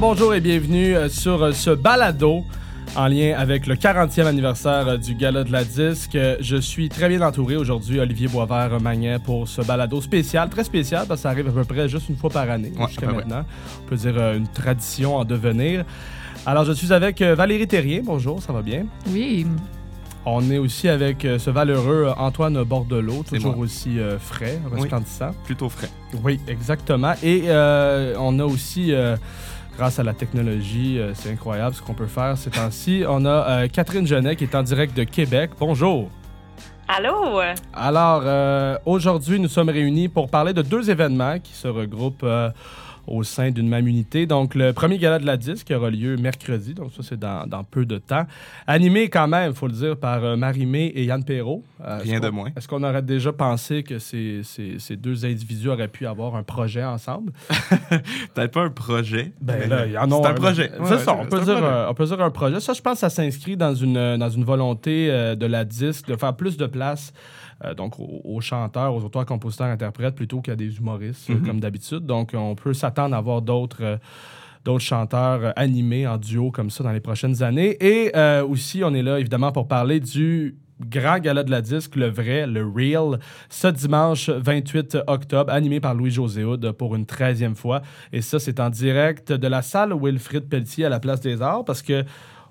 Alors bonjour et bienvenue euh, sur euh, ce balado en lien avec le 40e anniversaire euh, du Gala de la Disque. Je suis très bien entouré aujourd'hui, Olivier Boisvert-Magnet, pour ce balado spécial, très spécial, parce que ça arrive à peu près juste une fois par année Ouais, jusqu'à maintenant. On peut dire une tradition en devenir. Alors je suis avec Valérie Terrier, bonjour, ça va bien? Oui, On est aussi avec ce valeureux Antoine Bordelot, toujours moi. aussi euh, frais, Oui. resplendissant. Plutôt frais. Oui, exactement. Et euh, on a aussi, euh, grâce à la technologie, euh, c'est incroyable ce qu'on peut faire ces temps-ci. On a euh, Catherine Genet qui est en direct de Québec. Bonjour. Allô? Alors, euh, aujourd'hui, nous sommes réunis pour parler de deux événements qui se regroupent au sein d'une même unité. Donc, le premier gala de la disque aura lieu mercredi, donc ça, c'est dans, dans peu de temps. Animé quand même, il faut le dire, par euh, Marie-Mé et Yann Perrault. Euh, Rien de moins. Est-ce qu'on aurait déjà pensé que ces, ces- ces deux individus auraient pu avoir un projet ensemble? Peut-être pas un projet. Ben là, il y en a C'est un projet. C'est Ouais, ça, on c'est peut, un dire, projet. euh, on peut dire un projet. Ça, je pense que ça s'inscrit dans une, dans une volonté de la disque de faire plus de place euh, donc aux, aux chanteurs, aux auteurs, compositeurs, interprètes plutôt qu'à des humoristes, euh, Mhm. comme d'habitude. Donc, on peut s'attendre à avoir d'autres. euh, d'autres chanteurs animés en duo comme ça dans les prochaines années. Et euh, aussi, on est là évidemment pour parler du grand gala de la disque, le vrai, le real, ce dimanche 28 octobre, animé par Louis-José Hood pour une 13e fois. Et ça, c'est en direct de la salle Wilfrid Pelletier à la Place des Arts parce que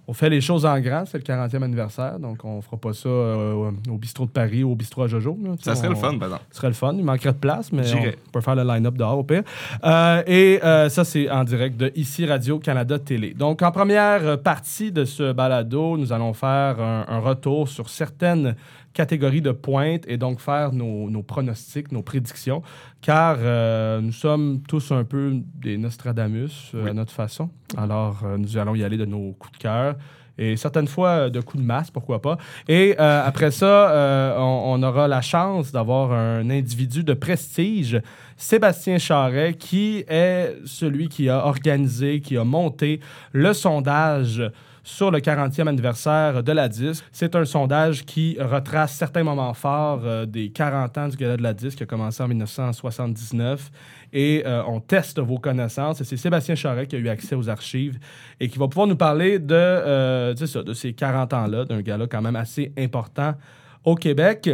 on fait les choses en grand, c'est le 40e anniversaire, donc on fera pas ça euh, au bistrot de Paris ou au bistrot à Jojo. là. Ça serait on- le fun, par exemple. ce serait le fun. Il manquerait de place, mais on peut faire le line-up dehors au pire. Euh, et euh, ça, c'est en direct de ici Radio-Canada Télé. Donc, en première partie de ce balado, nous allons faire un, un retour sur certaines catégories de pointe et donc faire nos, nos pronostics, nos prédictions, car euh, nous sommes tous un peu des Nostradamus euh, Oui. à notre façon. Alors, euh, nous allons y aller de nos coups de cœur et certaines fois de coups de masse, pourquoi pas. Et euh, après ça, euh, on, on aura la chance d'avoir un individu de prestige, Sébastien Charret, qui est celui qui a organisé, qui a monté le sondage sur le 40e anniversaire de la disque. C'est un sondage qui retrace certains moments forts euh, des 40 ans du Gala de la disque qui a commencé en 1979 et euh, on teste vos connaissances. C'est Sébastien Charret qui a eu accès aux archives et qui va pouvoir nous parler de, euh, de ces 40 ans-là, d'un gala quand même assez important au Québec.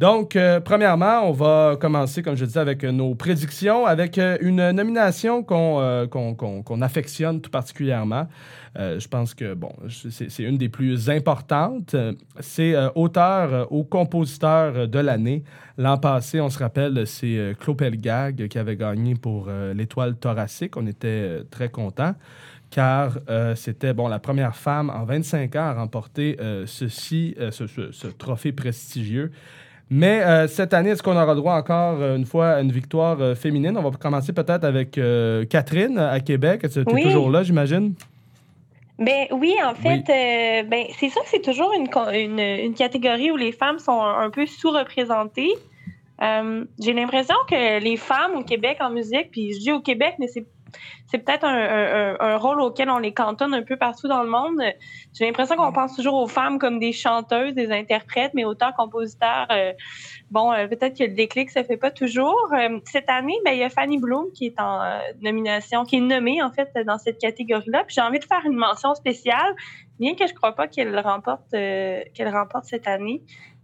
Donc, euh, premièrement, on va commencer, comme je disais, avec euh, nos prédictions, avec euh, une nomination qu'on affectionne tout particulièrement. Je pense que, bon, c'est une des plus importantes. C'est auteur ou compositeur de l'année. L'an passé, on se rappelle, c'est Claude Pelgag qui avait gagné pour l'Étoile thoracique. On était très contents car euh, c'était bon, la première femme en 25 ans à remporter euh, ceci, euh, ce, ce- ce trophée prestigieux. Mais cette année, est-ce qu'on aura droit encore une fois à une victoire féminine? On va commencer peut-être avec Catherine à Québec. Tu es Oui. toujours là, j'imagine? Ben oui, en fait, ben c'est sûr que c'est toujours une, une, une catégorie où les femmes sont un, un peu sous-représentées. J'ai l'impression que les femmes au Québec en musique, puis je dis au Québec, mais c'est c'est peut-être un, rôle auquel on les cantonne un peu partout dans le monde. J'ai l'impression qu'on pense toujours aux femmes comme des chanteuses, des interprètes, mais auteurs, compositeurs, euh, bon, euh, peut-être que le déclic se fait pas toujours. Euh, cette année, ben, il y a Fanny Bloom qui est en nomination, qui est nommée en fait dans cette catégorie-là. Puis j'ai envie de faire une mention spéciale, bien que je crois pas qu'elle remporte qu'elle remporte cette année.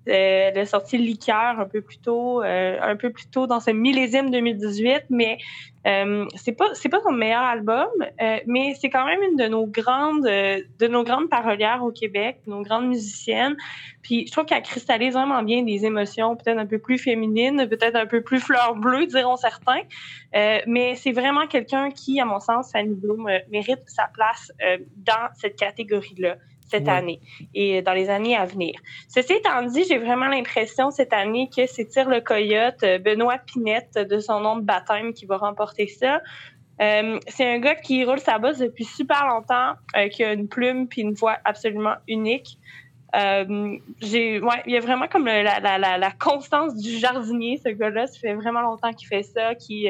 Euh, elle a sorti Liqueur un peu plus tôt, euh, un peu plus tôt dans ce millésime 2018, mais euh, c'est pas pas son meilleur album, euh, mais c'est quand même une de nos grandes euh, de nos grandes parolières au Québec, nos grandes musiciennes. Puis je trouve qu'elle cristallise vraiment bien des émotions peut-être un peu plus féminines, peut-être un peu plus fleur bleue, diront certains. Euh, mais c'est vraiment quelqu'un qui, à mon sens, Fanny Bloom, euh, mérite sa place euh, dans cette catégorie-là cette Ouais. année et dans les années à venir. Ceci étant dit, j'ai vraiment l'impression cette année que c'est Tire le Coyote, euh, Benoît Pinette, de son nom de baptême, qui va remporter ça. Euh, c'est un gars qui roule sa bosse depuis super longtemps, euh, qui a une plume puis une voix absolument unique. Euh, j'ai, ouais, il y a vraiment comme le- la, la, la, la constance du jardinier, ce gars-là. Ça fait vraiment longtemps qu'il fait ça, qui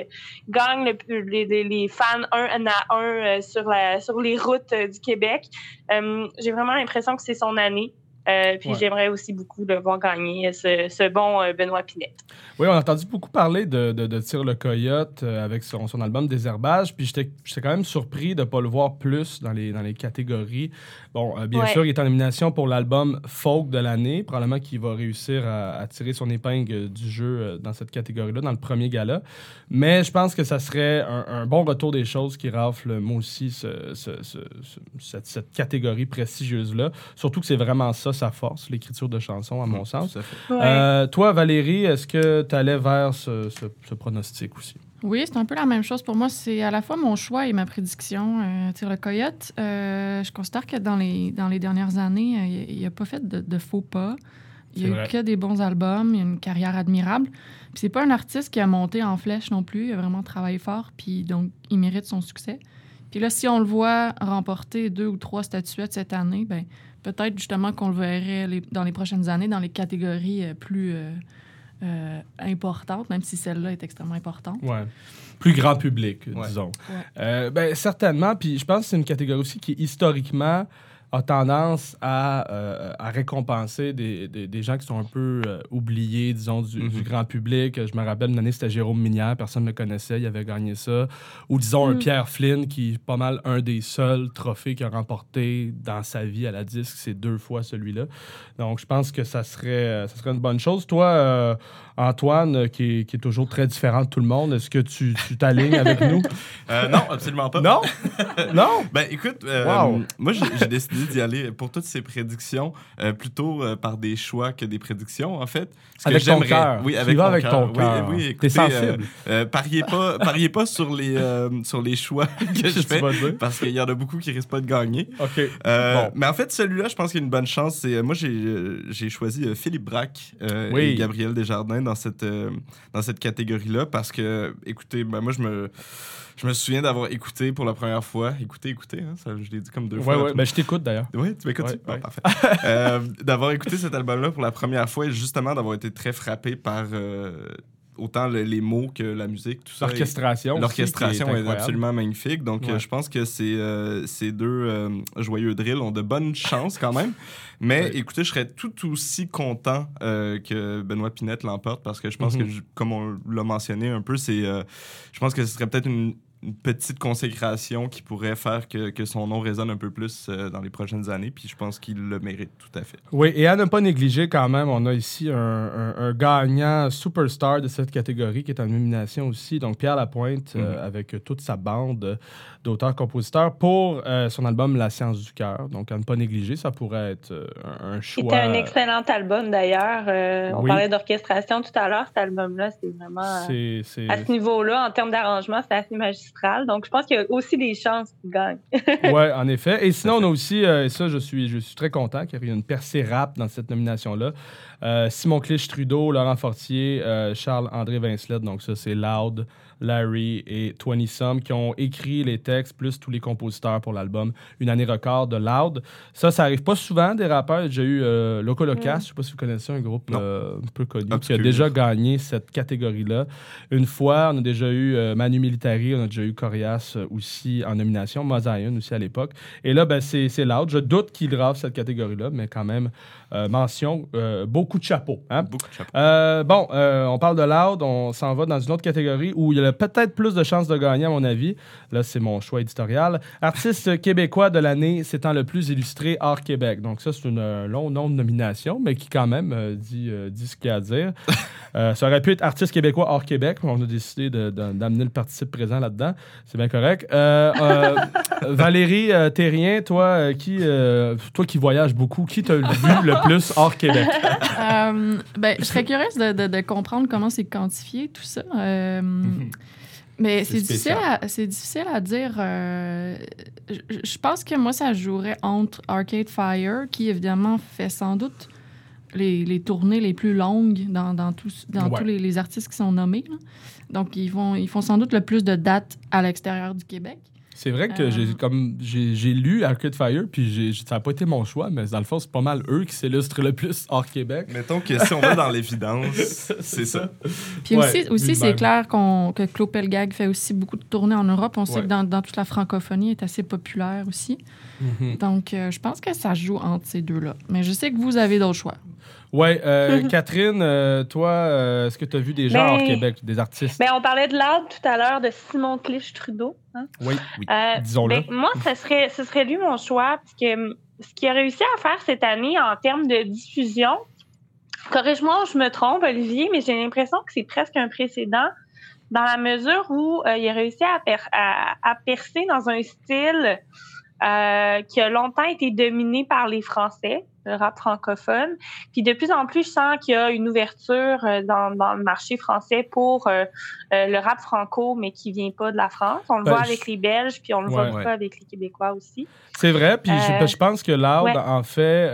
gagne le- les, fans un à un euh, sur, la, sur les routes euh, du Québec. Euh, j'ai vraiment l'impression que c'est son année. Euh, puis j'aimerais aussi beaucoup le voir gagner ce, bon euh, Benoît Pinette. Oui, on a entendu beaucoup parler de, de, Tire le Coyote euh, avec son, son album Désherbage, puis j'étais quand même surpris de ne pas le voir plus dans les, dans les catégories. Bon, bien sûr, il est en nomination pour l'album folk de l'année, probablement qu'il va réussir à, tirer son épingle du jeu dans cette catégorie-là, dans le premier gala. Mais je pense que ça serait un, bon retour des choses qui rafle, moi aussi, ce, cette, cette catégorie prestigieuse-là. Surtout que c'est vraiment ça sa force, l'écriture de chansons, à mon mmh, sens. Euh, toi, Valérie, est-ce que tu allais vers ce, pronostic aussi? Oui, c'est un peu la même chose pour moi. C'est à la fois mon choix et ma prédiction. Euh, Tire le coyote, euh, je considère que dans les, dans les dernières années, il n'a pas fait de, faux pas. Il n'y a eu que des bons albums, il a une carrière admirable. Puis c'est pas un artiste qui a monté en flèche non plus. Il a vraiment travaillé fort, puis donc il mérite son succès. Puis là, si on le voit remporter deux ou trois statuettes cette année, ben peut-être justement qu'on le verrait dans les prochaines années dans les catégories euh, plus euh, euh, importantes, même si celle-là est extrêmement importante. Ouais. Plus grand public, disons. ben, certainement. Puis je pense que c'est une catégorie aussi qui, historiquement, a tendance à, euh, à récompenser des, des, gens qui sont un peu euh, oubliés, disons, du, du, mhm. grand public. Je me rappelle une année, c'était Jérôme Minière, personne ne le connaissait, il avait gagné ça. Ou disons un mm. Pierre Flynn, qui est pas mal un des seuls trophées qu'il a remporté dans sa vie à la disque, c'est deux fois celui-là. Donc je pense que ça serait, ça serait une bonne chose. Toi, euh, Antoine, qui est, qui est, toujours très différent de tout le monde, est-ce que tu t'alignes avec nous? non, absolument pas. Non? non? Ben écoute, moi j'ai décidé d'y aller pour toutes ces prédictions, euh, plutôt euh, par des choix que des prédictions, en fait. Ce avec que ton cœur. Oui, avec, avec ton cœur. Oui, oui T'es sensible. Euh, pariez, pas, pariez pas sur les, sur les choix que je fais, parce qu'il y en a beaucoup qui risquent pas de gagner. OK. Mais en fait, celui-là, je pense qu'il y a une bonne chance. Moi, j'ai, choisi Philippe Braque et Gabriel Desjardins dans cette, dans cette catégorie-là, parce que, écoutez, ben, moi, je me je me souviens d'avoir écouté pour la première fois. Écouté, écouté, hein, ça, je l'ai dit comme deux fois. Ouais, ouais, ben, je t'écoute d'ailleurs. Oui, tu m'écoutes? parfait. euh, d'avoir écouté cet album-là pour la première fois et justement d'avoir été très frappé par euh, autant les mots que la musique, tout ça. L'orchestration. L'orchestration est, absolument magnifique. Donc, euh, je pense que ces, euh, ces deux joyeux drills ont de bonnes chances quand même. Mais écoutez, je serais tout aussi content que Benoît Pinette l'emporte parce que je pense que, comme on l'a mentionné un peu, c'est, je pense que ce serait peut-être une une petite consécration qui pourrait faire que, que, son nom résonne un peu plus euh, dans les prochaines années. Puis je pense qu'il le mérite tout à fait. Oui, et à ne pas négliger quand même, on a ici un, un, gagnant superstar de cette catégorie qui est en nomination aussi. Donc Pierre Lapointe, euh, mm-hmm. avec toute sa bande d'auteurs-compositeurs pour euh, son album La science du cœur. Donc à ne pas négliger, ça pourrait être un, choix. C'était un excellent album d'ailleurs. on parlait d'orchestration tout à l'heure. Cet album-là, c'est vraiment. à ce niveau-là, en termes d'arrangement, c'est assez Donc, je pense qu'il y a aussi des chances qu'il gagne. oui, en effet. Et sinon, on a aussi, euh, et ça, je suis, je suis très content qu'il y ait une percée rap dans cette nomination-là. Euh, Simon Clich-Trudeau, Laurent Fortier, euh, Charles-André Vincelette. Donc, ça, c'est Loud. Larry et 20 Some qui ont écrit les textes, plus tous les compositeurs pour l'album Une année record de Loud. Ça, ça arrive pas souvent des rappeurs. J'ai eu euh, Loco Locas, je sais pas si vous connaissez un groupe euh, un peu connu, qui a déjà gagné cette catégorie-là. Une fois, on a déjà eu euh, Manu Militari, on a déjà eu Corias aussi en nomination, Mozaïen aussi à l'époque. Et là, ben, c'est Loud. Je doute qu'il grave cette catégorie-là, mais quand même, mention, beaucoup de chapeaux. Hein? Beaucoup de chapeaux. bon, on parle de Loud, on s'en va dans une autre catégorie où il y a peut-être plus de chances de gagner, à mon avis. Là, c'est mon choix éditorial. Artiste québécois de l'année s'étant le plus illustré hors Québec. Donc, ça, c'est un euh, long nom de nomination, mais qui, quand même, euh, dit, euh, dit, ce qu'il y a à dire. ça aurait pu être artiste québécois hors Québec, mais on a décidé d'amener le participe présent là-dedans. C'est bien correct. Valérie Terrien, toi, qui, toi qui voyages beaucoup, qui t'a vu le plus hors Québec? ben, je serais curieuse de, de, comprendre comment c'est quantifié, tout ça. Mhm. Mais c'est difficile, à, difficile à dire. Euh, je, pense que moi, ça jouerait entre Arcade Fire, qui évidemment fait sans doute les, les tournées les plus longues dans, dans, tous, dans tous les, les, artistes qui sont nommés. Donc, ils, vont, ils font sans doute le plus de dates à l'extérieur du Québec. C'est vrai que j'ai comme j'ai lu Arcade Fire, puis ça n'a pas été mon choix, mais dans le fond, c'est pas mal eux qui s'illustrent le plus hors Québec. Mettons que si on va dans l'évidence, c'est ça. Puis aussi, aussi c'est clair qu'on que Claude Pelgag fait aussi beaucoup de tournées en Europe. On sait que dans, dans, toute la francophonie, il est assez populaire aussi. Mhm. Donc, euh, je pense que ça joue entre ces deux-là. Mais je sais que vous avez d'autres choix. Oui. Euh, Catherine, euh, toi, est-ce que tu as vu des gens hors ben, Québec, des artistes? Ben, on parlait de l'art tout à l'heure de Simon Clich-Trudeau. Hein? Oui, oui. disons-le. Ben, moi, ce serait, ce serait lui mon choix, parce que hum, ce qu'il a réussi à faire cette année en termes de diffusion, corrige-moi je me trompe, Olivier, mais j'ai l'impression que c'est presque un précédent dans la mesure où il a réussi à, à, percer dans un style euh, qui a longtemps été dominé par les Français, le rap francophone. Puis de plus en plus, je sens qu'il y a une ouverture euh, dans, dans le marché français pour euh, euh, le rap franco, mais qui vient pas de la France. On le ben, voit avec les Belges, puis on le voit pas avec les Québécois aussi. C'est vrai, puis je, je, pense que Loud, en fait,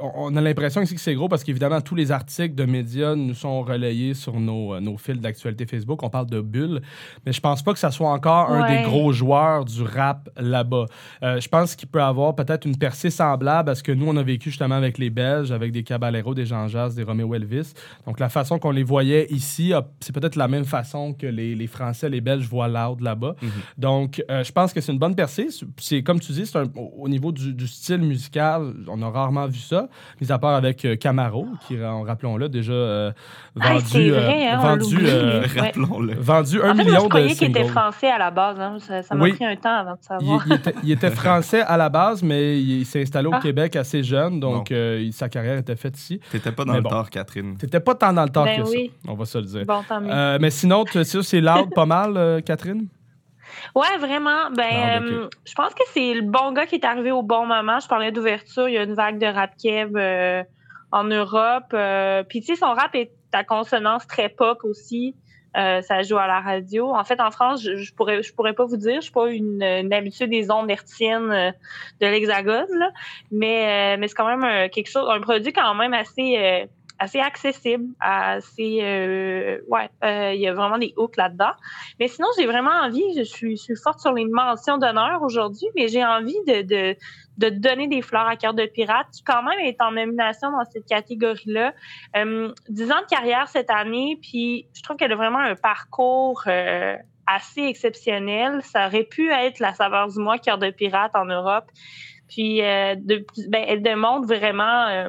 on a l'impression ici que c'est gros parce qu'évidemment, tous les articles de médias nous sont relayés sur nos, nos fils d'actualité Facebook. On parle de bulles, mais je pense pas que ça soit encore un des gros joueurs du rap là-bas. je pense qu'il peut avoir peut-être une percée semblable à ce que nous, on a vécu justement avec les Belges, avec des Caballero, des Jean Jazz, des Romeo Elvis. Donc, la façon qu'on les voyait ici, c'est peut-être la même façon que les, les, Français, les Belges voient Loud là-bas. Mhm. Donc, euh, je pense que c'est une bonne percée. C'est comme tu dis, c'est au niveau du, du, style musical, on a rarement vu ça, mis à part avec euh, Camaro, qui, rappelons-le, déjà euh, vendu, vrai, hein, vendu, un en fait, million moi, je croyais qu'il était français à la base. Hein. Ça m'a pris un temps avant de savoir. Il, était, il, était, français à la base, mais il, s'est installé au ah. Québec assez jeune, donc sa carrière était faite ici. T'étais pas dans le tort, Catherine. T'étais pas tant dans le tort ben que oui. ça, on va se le dire. Bon, tant mieux. mais sinon, c'est loud pas mal, euh, Catherine? Ouais, vraiment. Ben, euh, je pense que c'est le bon gars qui est arrivé au bon moment. Je parlais d'ouverture. Il y a une vague de rap kev euh, en Europe. Puis, tu sais, son rap est à consonance très pop aussi. ça joue à la radio. En fait, en France, je, je pourrais, je pourrais pas vous dire. Je suis pas une, habituée des ondes hertziennes de l'Hexagone, mais, mais c'est quand même quelque chose, un produit quand même assez assez accessible, assez euh, ouais, euh, il y a vraiment des hooks là-dedans. Mais sinon, j'ai vraiment envie, je suis, je suis forte sur les mentions d'honneur aujourd'hui, mais j'ai envie de, de, de donner des fleurs à cœur de pirate, qui quand même est en nomination dans cette catégorie-là. Euh, 10 ans de carrière cette année, puis je trouve qu'elle a vraiment un parcours euh, assez exceptionnel. Ça aurait pu être la saveur du mois cœur de pirate en Europe. Puis euh, de, ben, elle démontre vraiment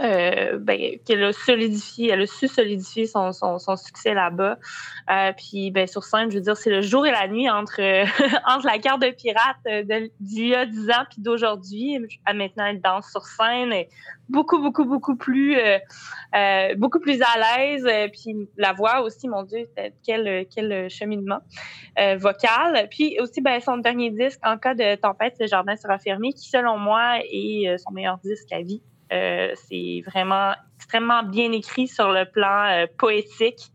euh, ben, qu'elle a solidifié, elle a su solidifier son, son, succès là-bas. Euh, puis ben, sur scène, je veux dire, c'est le jour et la nuit entre, entre la carte de pirate d'il y a 10 ans puis d'aujourd'hui. À maintenant, elle danse sur scène, et beaucoup, beaucoup, beaucoup plus, euh, euh beaucoup plus à l'aise. Euh, puis la voix aussi, mon Dieu, quel, quel cheminement euh, vocal. Puis aussi, ben, son dernier disque, En cas de tempête, le jardin sera fermé, qui selon moi est son meilleur disque à vie. Euh, c'est vraiment extrêmement bien écrit sur le plan euh, poétique.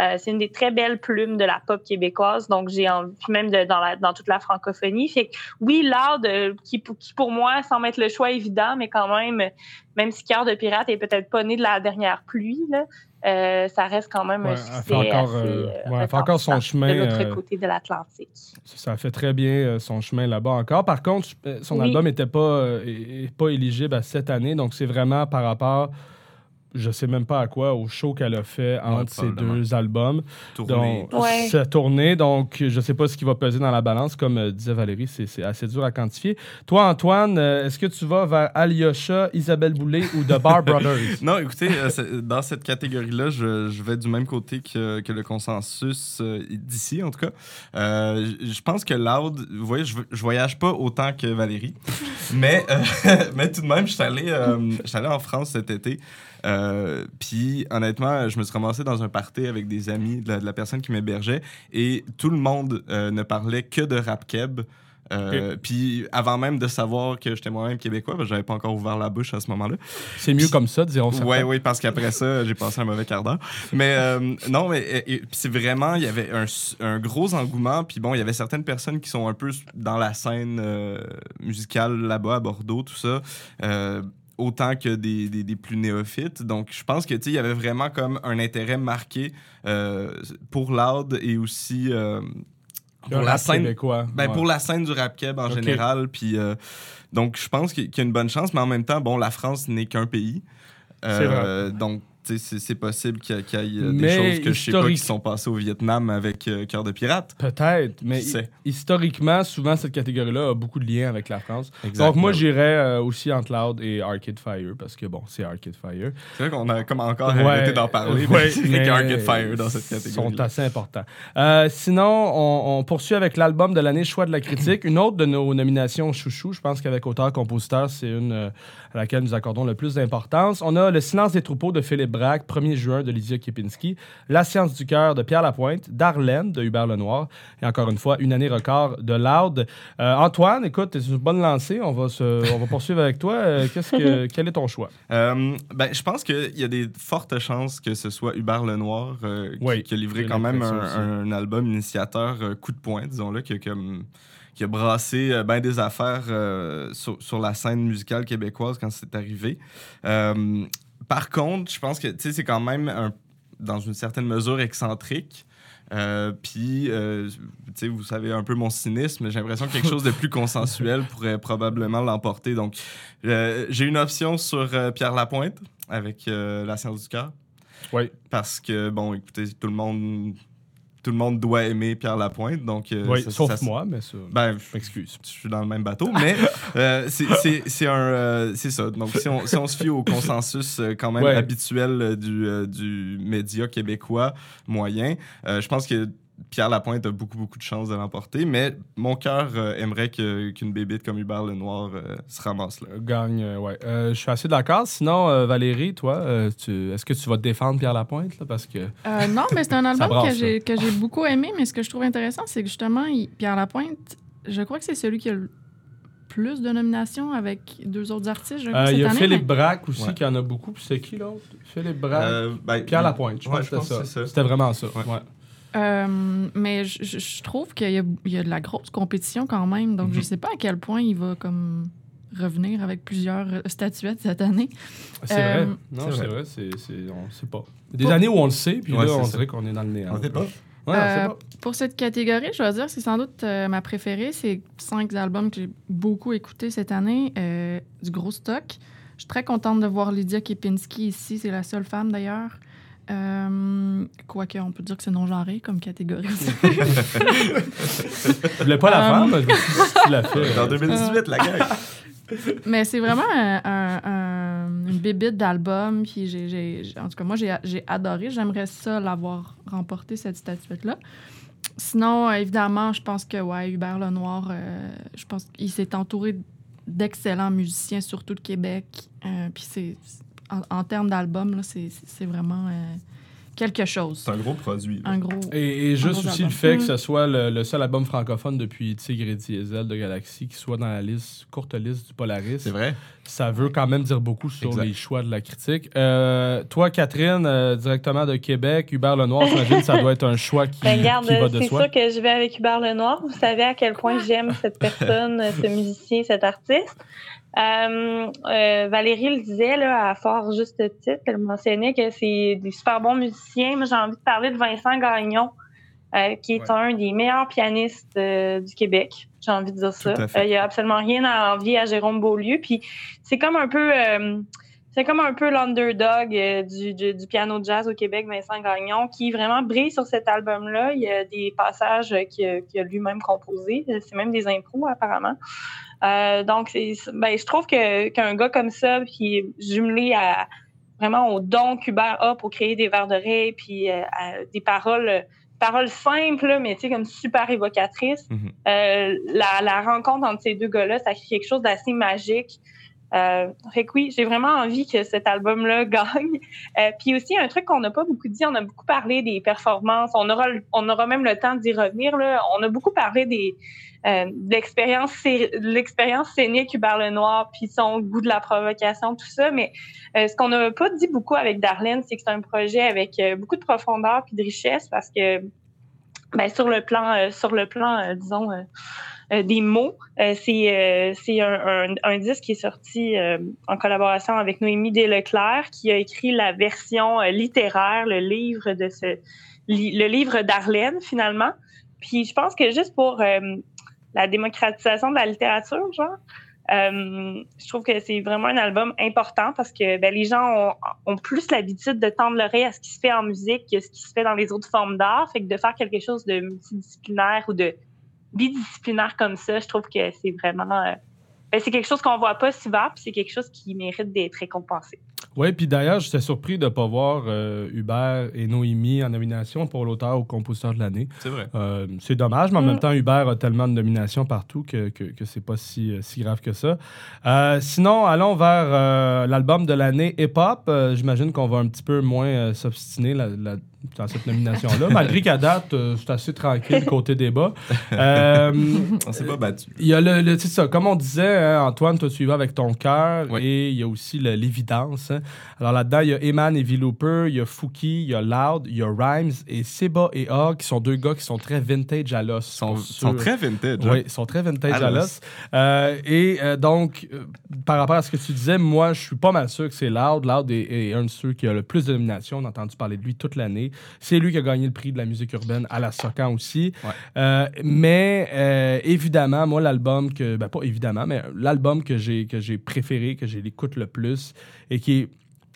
Euh, c'est une des très belles plumes de la pop québécoise, donc j'ai envie, même dans, toute la francophonie. Fait oui, l'art qui, pour moi, sans mettre le choix évident, mais quand même, même si Cœur de pirate est peut-être pas né de la dernière pluie, là, euh, ça reste quand même un succès fait encore, assez, euh, ouais, fait encore son chemin de l'autre côté de l'Atlantique. Ça fait très bien son chemin là-bas encore. Par contre, son album n'était pas, pas éligible à cette année, donc c'est vraiment par rapport je sais même pas à quoi, au show qu'elle a fait entre ces deux albums. Tournée. Donc, ouais. tournée, donc je sais pas ce qui va peser dans la balance. Comme euh, disait Valérie, c'est assez dur à quantifier. Toi, Antoine, euh, est-ce que tu vas vers Alyosha, Isabelle Boulay ou The Bar Brothers? non, écoutez, euh, dans cette catégorie-là, je, je, vais du même côté que, que le consensus d'ici, en tout cas. je pense que Loud, vous voyez, je, je voyage pas autant que Valérie, mais, mais tout de même, je suis allé, allé en France cet été. Euh, puis honnêtement, je me suis ramassé dans un party avec des amis de la, personne qui m'hébergeait et tout le monde euh, ne parlait que de rap keb. Euh, puis avant même de savoir que j'étais moi-même québécois, ben, j'avais pas encore ouvert la bouche à ce moment-là. C'est mieux comme ça, disons ça. Oui, oui, parce qu'après ça, j'ai passé un mauvais quart d'heure. Mais non, mais c'est vraiment, il y avait un, un, gros engouement. Puis bon, il y avait certaines personnes qui sont un peu dans la scène musicale là-bas à Bordeaux, tout ça autant que des, des, plus néophytes. Donc, je pense que il y avait vraiment comme un intérêt marqué euh, pour Loud et aussi. Euh, pour la scène quoi ben, pour la scène du rap keb en général puis donc je pense qu'il y a une bonne chance mais en même temps bon la France n'est qu'un pays donc c'est possible qu'il y, ait euh, des choses que je sais pas qui sont passées au Vietnam avec euh, Cœur de pirate. Peut-être, mais historiquement, souvent, cette catégorie-là a beaucoup de liens avec la France. Donc, moi, j'irais euh, aussi entre Loud et Arcade Fire, parce que, bon, c'est Arcade Fire. C'est vrai qu'on a comme encore arrêté d'en parler, mais c'est Arcade Fire dans cette catégorie. sont assez importants. sinon, on, poursuit avec l'album de l'année Choix de la critique. Une autre de nos nominations chouchou, je pense qu'avec auteur-compositeur, c'est une à laquelle nous accordons le plus d'importance. On a Le silence des troupeaux de Philippe Braque, 1er juin de Lydia Kipinski, La science du cœur de Pierre Lapointe, Darlene de Hubert Lenoir et encore une fois, Une année record de Loud. Euh, Antoine, écoute, c'est une bonne lancée. On va, se, on va poursuivre avec toi. Euh, qu'est-ce que, quel est ton choix? Euh, ben, je pense qu'il y a des fortes chances que ce soit Hubert Lenoir qui, a livré quand même un, album initiateur coup de poing, disons-le, comme qui a brassé euh, bien des affaires euh, sur, la scène musicale québécoise quand c'est arrivé. Euh, par contre, je pense que c'est quand même, dans une certaine mesure, excentrique. Puis, vous savez un peu mon cynisme, j'ai l'impression que quelque chose de plus consensuel pourrait probablement l'emporter. Donc, j'ai une option sur Pierre Lapointe avec La science du cœur. Oui. Parce que, bon, écoutez, tout le monde tout le monde doit aimer Pierre Lapointe. Donc, euh, oui, sauf moi, mais ça. Ben, je m'excuse. Je suis dans le même bateau, mais euh, c'est un. Euh, c'est ça. Donc, si on, si on, se fie au consensus quand même habituel du, du média québécois moyen, je pense que Pierre Lapointe a beaucoup, beaucoup de chances de l'emporter, mais mon cœur euh, aimerait qu'une bébite comme Hubert Lenoir euh, se ramasse là. Gagne, euh, ouais. je suis assez d'accord. Sinon, Valérie, toi, est-ce que tu vas défendre Pierre Lapointe? Là, parce que... non, mais c'est un album que j'ai beaucoup aimé, mais ce que je trouve intéressant, c'est que justement, Pierre Lapointe, je crois que c'est celui qui a le plus de nominations avec deux autres artistes. Il y a Philippe Braque aussi qui en a beaucoup. Puis c'est qui l'autre? Philippe Braque. Ben, Pierre Lapointe, je pense que c'était ça. C'était vraiment ça. Euh, mais je, trouve qu'il y, y, a de la grosse compétition quand même. Donc, je ne mhm. sais pas à quel point il va comme revenir avec plusieurs statuettes cette année. C'est vrai. Euh, non, c'est vrai. C'est, on ne sait pas. Il y a des années où on le sait, puis là, on dirait qu'on est dans le néant. On ne sait pas. Euh, pour cette catégorie, je dois dire c'est sans doute ma préférée. C'est cinq albums que j'ai beaucoup écoutés cette année, du gros stock. Je suis très contente de voir Lydia Kepinski ici. C'est la seule femme d'ailleurs. Euh, Quoique, on peut dire que c'est non-genré comme catégorie. Je voulais pas la femme, mais tu l'as fait. En 2018, la gueule. Mais c'est vraiment une bébite d'album. Puis j'ai, en tout cas, moi, j'ai adoré. J'aimerais ça l'avoir remporté, cette statuette-là. Sinon, évidemment, je pense que ouais, Hubert Lenoir, euh, je pense qu'il s'est entouré d'excellents musiciens, surtout de Québec. Euh, puis c'est en, termes d'album, c'est vraiment euh, quelque chose. C'est un gros produit. Un gros. Et, juste aussi le fait que ce soit le, seul album francophone depuis Tigre et Diesel de Galaxy qui soit dans la liste, courte liste du Polaris. C'est vrai. Ça veut quand même dire beaucoup sur les choix de la critique. Euh, toi, Catherine, euh, directement de Québec, Hubert Lenoir, j'imagine ça doit être un choix qui, ben, va de soi. C'est sûr que je vais avec Hubert Lenoir. Vous savez à quel point j'aime cette personne, ce musicien, cet artiste. Euh, euh, Valérie le disait là, à fort juste titre, elle mentionnait que c'est des super bons musiciens. Moi, j'ai envie de parler de Vincent Gagnon, euh, qui est un des meilleurs pianistes du Québec. J'ai envie de dire ça. Il n'y a absolument rien à envier à Jérôme Beaulieu. Puis c'est comme un peu c'est comme un peu l'underdog du, du, piano jazz au Québec, Vincent Gagnon, qui vraiment brille sur cet album-là. Il y a des passages qu'il a, a lui-même composés. C'est même des impros, apparemment. Euh, donc, ben, je trouve qu'un gars comme ça, qui est jumelé à vraiment au don qu'Hubert a pour créer des vers d'oreille, puis euh, des paroles paroles simples, mais tu sais, comme super évocatrices. Mm-hmm. Euh, la, la, rencontre entre ces deux gars-là, ça crée quelque chose d'assez magique. Fait que oui, j'ai vraiment envie que cet album-là gagne. Puis aussi, un truc qu'on n'a pas beaucoup dit, on a beaucoup parlé des performances. On aura, on aura même le temps d'y revenir. Là. On a beaucoup parlé des, euh, l'expérience scénique Hubert Lenoir, puis son goût de la provocation, tout ça. Mais euh, ce qu'on n'a pas dit beaucoup avec Darlene, c'est que c'est un projet avec euh, beaucoup de profondeur puis de richesse parce que ben, sur le plan, sur le plan disons, des mots, c'est c'est un, un, disque qui est sorti en collaboration avec Noémie Desleclerc, qui a écrit la version littéraire, le livre de ce le livre d'Arlène finalement. Puis je pense que juste pour la démocratisation de la littérature, genre, je trouve que c'est vraiment un album important parce que ben, les gens ont, plus l'habitude de tendre l'oreille à ce qui se fait en musique que ce qui se fait dans les autres formes d'art. Fait que de faire quelque chose de multidisciplinaire ou de bidisciplinaire comme ça, je trouve que c'est vraiment. Euh, c'est quelque chose qu'on voit pas souvent, puis c'est quelque chose qui mérite d'être récompensé. Oui, puis d'ailleurs, j'étais surpris de ne pas voir euh, Hubert et Noémie en nomination pour l'auteur ou compositeur de l'année. C'est vrai. Euh, c'est dommage, mais en même mm. temps, Hubert a tellement de nominations partout que, que, que c'est pas si, si grave que ça. sinon, allons vers l'album de l'année hip-hop. J'imagine qu'on va un petit peu moins s'obstiner la, dans cette nomination-là, malgré qu'à date, euh, c'est assez tranquille côté débat. Euh, on s'est pas battu. Il y a le, c'est ça, comme on disait, hein, Antoine, toi tu y vas avec ton cœur, et il y a aussi l'évidence. Hein. Alors là-dedans, il y a Eman et V-Looper, il y a Fouki, il y a Loud, il y a Rhymes et Seba et Hog, qui sont deux gars qui sont très vintage à l'os. Sont, sont très vintage. Hein. Oui, ils sont très vintage à, l'os. Euh, et donc, par rapport à ce que tu disais, moi, je suis pas mal sûr que c'est Loud. Loud est, est, un de ceux qui a le plus de nominations. On a entendu parler de lui toute l'année. C'est lui qui a gagné le prix de la musique urbaine à la Socan aussi. Euh, mais euh, évidemment, moi, l'album que. Ben, pas évidemment, mais l'album que j'ai, que j'ai préféré, que j'ai l'écoute le plus et qui est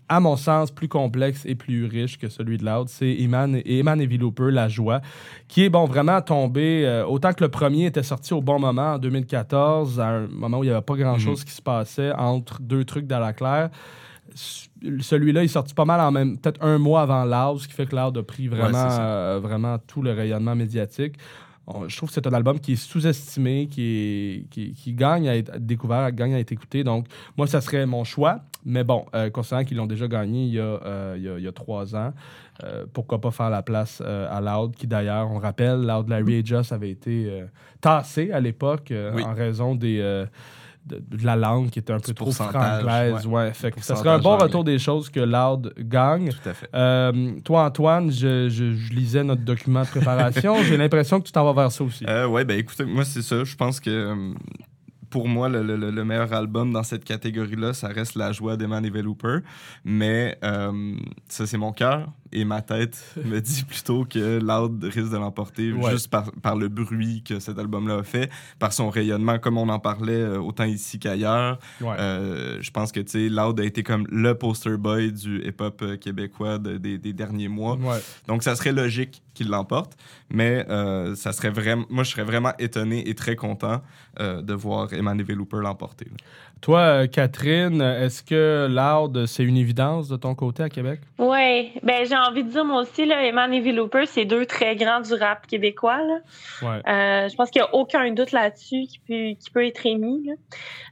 à mon sens, plus complexe et plus riche que celui de Loud, c'est Eman, Eman et Villoper, La Joie, qui est bon vraiment tombé, euh, autant que le premier était sorti au bon moment en 2014, à un moment où il n'y avait pas grand-chose mhm. qui se passait entre deux trucs dans la claire celui-là est sorti pas mal en même peut-être un mois avant Loud, ce qui fait que Loud a pris vraiment, euh, vraiment tout le rayonnement médiatique. je trouve que c'est un album qui est sous-estimé, qui, qui, gagne à être découvert, gagne à être écouté. Donc, moi, ça serait mon choix. Mais bon, euh, considérant qu'ils l'ont déjà gagné il y a, euh, il, y a, trois ans, pourquoi pas faire la place à Loud, qui d'ailleurs, on rappelle, Loud Larry et Just avait été tassé à l'époque en raison des de, la langue qui était un peu trop franglaise. Ouais. Fait ça serait un bon retour des choses que Loud gagne. Tout à fait. Euh, toi, Antoine, je, je, lisais notre document de préparation. J'ai l'impression que tu t'en vas vers ça aussi. Euh, oui, ben écoutez, moi, c'est ça. Je pense que euh, pour moi, le, le, meilleur album dans cette catégorie-là, ça reste La Joie d'Eman Evelooper. Mais euh, ça, c'est mon cœur. Et ma tête me dit plutôt que Loud risque de l'emporter juste par, par, le bruit que cet album-là a fait, par son rayonnement, comme on en parlait euh, autant ici qu'ailleurs. Euh, je pense que Loud a été comme le poster boy du hip-hop euh, québécois des derniers mois. Donc, ça serait logique qu'il l'emporte. Mais ça serait vraiment, moi, je serais vraiment étonné et très content de voir Emmanuel Looper l'emporter. Toi, euh, Catherine, est-ce que Loud, c'est une évidence de ton côté à Québec? Oui. Ben, j'ai envie de dire, moi aussi, là, Eman et Looper, c'est deux très grands du rap québécois. Ouais. Euh, je pense qu'il n'y a aucun doute là-dessus qui peut, qui peut être émis.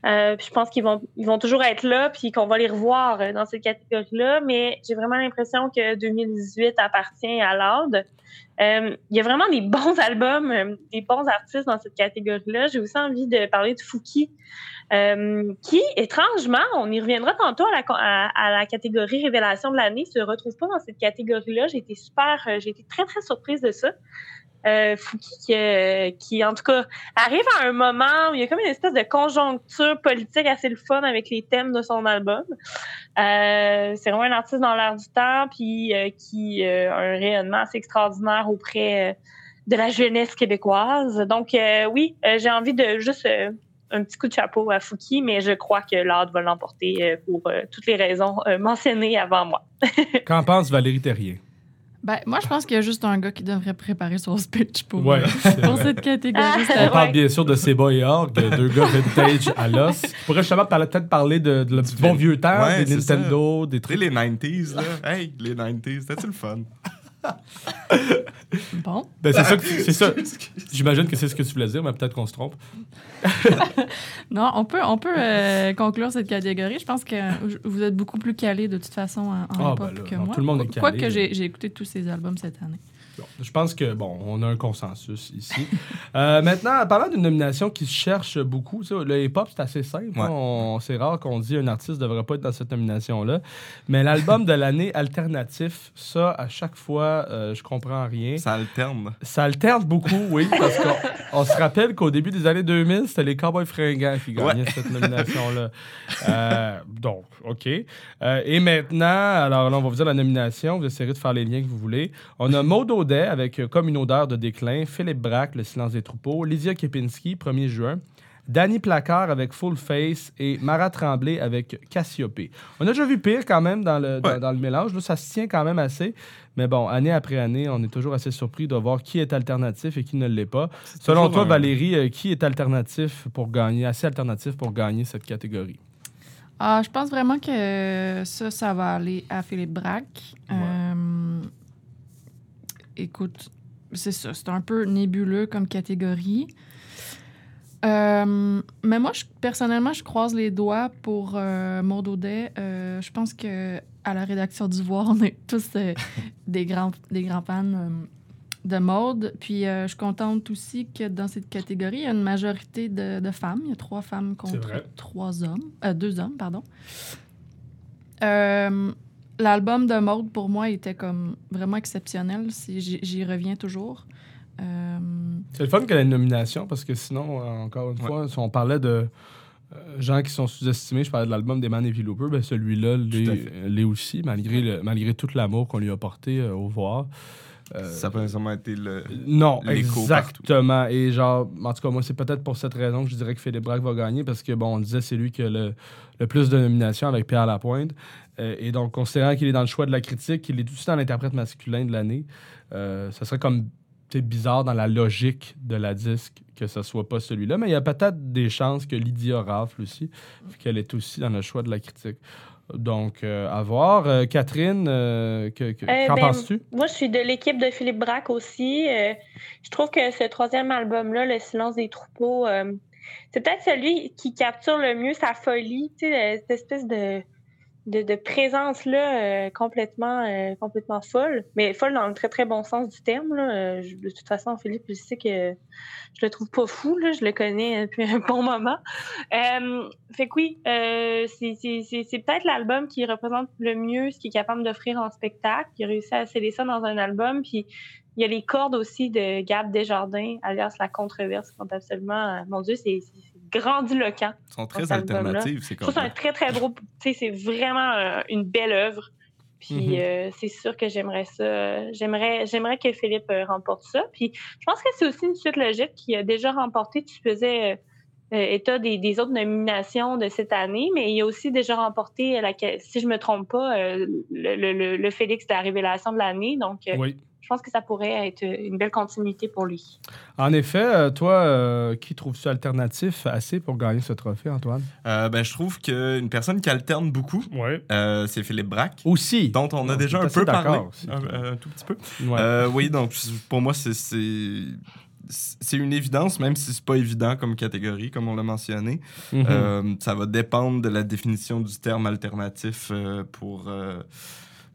Euh, je pense qu'ils vont, ils vont toujours être là puis qu'on va les revoir dans cette catégorie-là. Mais j'ai vraiment l'impression que 2018 appartient à Loud. Il y a vraiment des bons albums, des bons artistes dans cette catégorie-là. J'ai aussi envie de parler de Fouki. Euh, qui, étrangement, on y reviendra tantôt à la, catégorie révélation de l'année, se retrouve pas dans cette catégorie-là. J'ai été super, euh, j'ai été très, très surprise de ça. Euh, euh, qui, en tout cas, arrive à un moment où il y a comme une espèce de conjoncture politique assez le fun avec les thèmes de son album. Euh, c'est vraiment un artiste dans l'air du temps, puis qui a un rayonnement assez extraordinaire auprès de la jeunesse québécoise. Donc, oui, j'ai envie de juste un petit coup de chapeau à Fouki, mais je crois que l'art va l'emporter euh, pour euh, toutes les raisons euh, mentionnées avant moi. Qu'en pense Valérie Terrier? Ben, moi, je pense qu'il y a juste un gars qui devrait préparer son speech pour, ouais, pour cette catégorie. On parle bien sûr de Seba et Org, deux gars vintage à l'os. On pourrait justement peut-être parler de, de, le bon vieux temps, des Nintendo, des trucs. les 90s, là. Hey, les 90s, c'était le fun? Bon. Ben, c'est ça. C'est ça. J'imagine que c'est ce que tu voulais dire, mais peut-être qu'on se trompe. non, on peut, on peut euh, conclure cette catégorie. Je pense que vous êtes beaucoup plus calé de toute façon en, ah, ben que moi. Tout le monde est calé. Quoique j'ai écouté tous ces albums cette année je pense que, bon, on a un consensus ici. euh, maintenant, parlant d'une nomination qui se cherche beaucoup, le hip-hop, c'est assez simple. Hein. c'est rare qu'on dit un artiste ne devrait pas être dans cette nomination-là. Mais l'album de l'année alternatif, ça, à chaque fois, euh, je comprends rien. Ça alterne. Ça alterne beaucoup, oui, parce qu'on se rappelle qu'au début des années 2000, c'était les Cowboys fringants qui gagnaient cette nomination-là. Euh, donc, OK. Euh, et maintenant, alors là, on va vous dire la nomination. Vous essayerez de faire les liens que vous voulez. On a Modo Audet avec Comme une odeur de déclin, Philippe Braque, Le silence des troupeaux, Lydia Kepinski, 1er juin, Danny Placard avec Full Face et Mara Tremblay avec Cassiope. On a déjà vu pire quand même dans le, dans, le mélange. Là, ça se tient quand même assez. Mais bon, année après année, on est toujours assez surpris de voir qui est alternatif et qui ne l'est pas. Selon toi, Valérie, euh, qui est alternatif pour gagner, assez alternatif pour gagner cette catégorie? Ah, je pense vraiment que ça, ça va aller à Philippe Braque. Euh, écoute, c'est ça, c'est un peu nébuleux comme catégorie. Euh, mais moi, je, personnellement, je croise les doigts pour euh, Maud Audet. Euh, je pense que à la rédaction du Voir, on est tous des, grands, des grands fans de mode. Puis je suis contente aussi que dans cette catégorie, il y a une majorité de, femmes. Il y a trois femmes contre trois hommes. deux hommes, pardon. L'album de mode, pour moi, était comme vraiment exceptionnel. J'y reviens toujours. Euh, c'est le fun qu'elle ait une nomination parce que sinon, euh, encore une fois, si on parlait de euh, gens qui sont sous-estimés, je parlais de l'album des Man et Looper, ben celui-là l'est aussi, malgré, malgré tout l'amour qu'on lui a porté au voir. Ça n'a pas nécessairement été le. Non, exactement. Et genre, en tout cas, moi, c'est peut-être pour cette raison que je dirais que Philippe Braque va gagner parce que, bon, on disait c'est lui qui a le, le, plus de nominations avec Pierre Lapointe. et donc, considérant qu'il est dans le choix de la critique, qu'il est aussi dans l'interprète masculin de l'année, ça serait comme bizarre dans la logique de la disque que ce soit pas celui-là, mais il y a peut-être des chances que Lydia rafle aussi, qu'elle est aussi dans le choix de la critique. Donc, euh, à voir. Euh, Catherine, euh, que, qu'en ben, penses-tu? Moi, je suis de l'équipe de Philippe Braque aussi. je trouve que ce troisième album-là, Le silence des troupeaux, c'est peut-être celui qui capture le mieux sa folie, cette espèce de de, présence-là euh, complètement, euh, complètement folle, mais folle dans le très, très bon sens du terme. Là. Euh, de toute façon, Philippe, je sais que je le trouve pas fou, là. je le connais depuis un bon moment. fait que oui, c'est peut-être l'album qui représente le mieux ce qu'il est capable d'offrir en spectacle. Il a réussi à sceller ça dans un album, puis il y a les cordes aussi de Gab Desjardins, alias La Controverse, qui absolument, mon Dieu, c'est grandiloquent. Ils sont très alternatifs, c'est comme C'est un très, très gros... c'est vraiment euh, une belle œuvre. Puis mm-hmm. euh, c'est sûr que j'aimerais ça. J'aimerais, j'aimerais que Philippe euh, remporte ça. Puis je pense que c'est aussi une suite logique qui a déjà remporté. Tu faisais état des, autres nominations de cette année, mais il a aussi déjà remporté, la, si je me trompe pas, le, le, Félix de la révélation de l'année. Donc, oui je pense que ça pourrait être une belle continuité pour lui. En effet, euh, toi, euh, qui trouves-tu alternatif assez pour gagner ce trophée, Antoine? Euh, ben, je trouve qu'une personne qui alterne beaucoup, c'est Philippe Braque. Aussi. Dont on a déjà un peu parlé. Un, tout petit peu. oui, donc pour moi, c'est c'est une évidence, même si c'est pas évident comme catégorie, comme on l'a mentionné. Mm-hmm. ça va dépendre de la définition du terme alternatif pour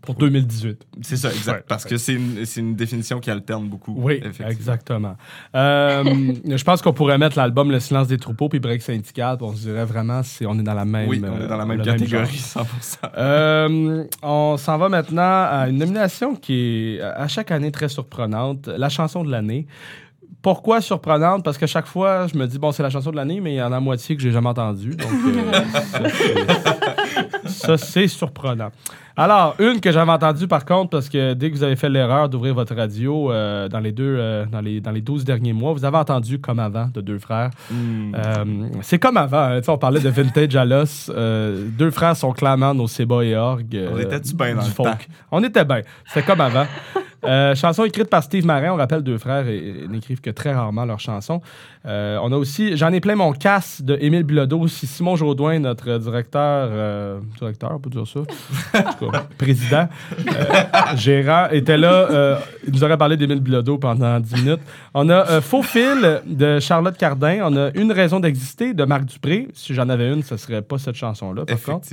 pour 2018. C'est ça, exact. parce que c'est une, une, définition qui alterne beaucoup. Oui, exactement. Euh, je pense qu'on pourrait mettre l'album Le silence des troupeaux puis Break Syndical. On se dirait vraiment si on est dans la même, oui, on est dans la même catégorie, 100%. Euh, on s'en va maintenant à une nomination qui est à chaque année très surprenante, la chanson de l'année. Pourquoi surprenante? Parce que chaque fois, je me dis, bon, c'est la chanson de l'année, mais il y en a moitié que j'ai jamais entendue. Donc, euh, ça, c'est surprenant. Alors, une que j'avais entendue par contre, parce que dès que vous avez fait l'erreur d'ouvrir votre radio euh, dans, les deux, euh, dans, les, dans les 12 derniers mois, vous avez entendu Comme avant de Deux Frères. Hmm. C'est comme avant. Hein, on parlait de Vintage à l'os. deux frères sont clairement nos Seba et Org. on était-tu bien dans le temps? On était bien. C'est comme avant. Chanson écrite par Steve Marin. On rappelle deux frères et, n'écrivent que très rarement leurs chansons. On a aussi J'en ai plein mon casse de Émile Bilodeau. Simon Jaudoin, notre directeur, directeur, on peut dire ça. président, euh, gérant, était là. Euh, il nous aurait parlé d'Émile Bilodeau pendant 10 minutes. On a euh, Faux fil de Charlotte Cardin. On a Une raison d'exister de Marc Dupré. Si j'en avais une, ce serait pas cette chanson-là, par contre.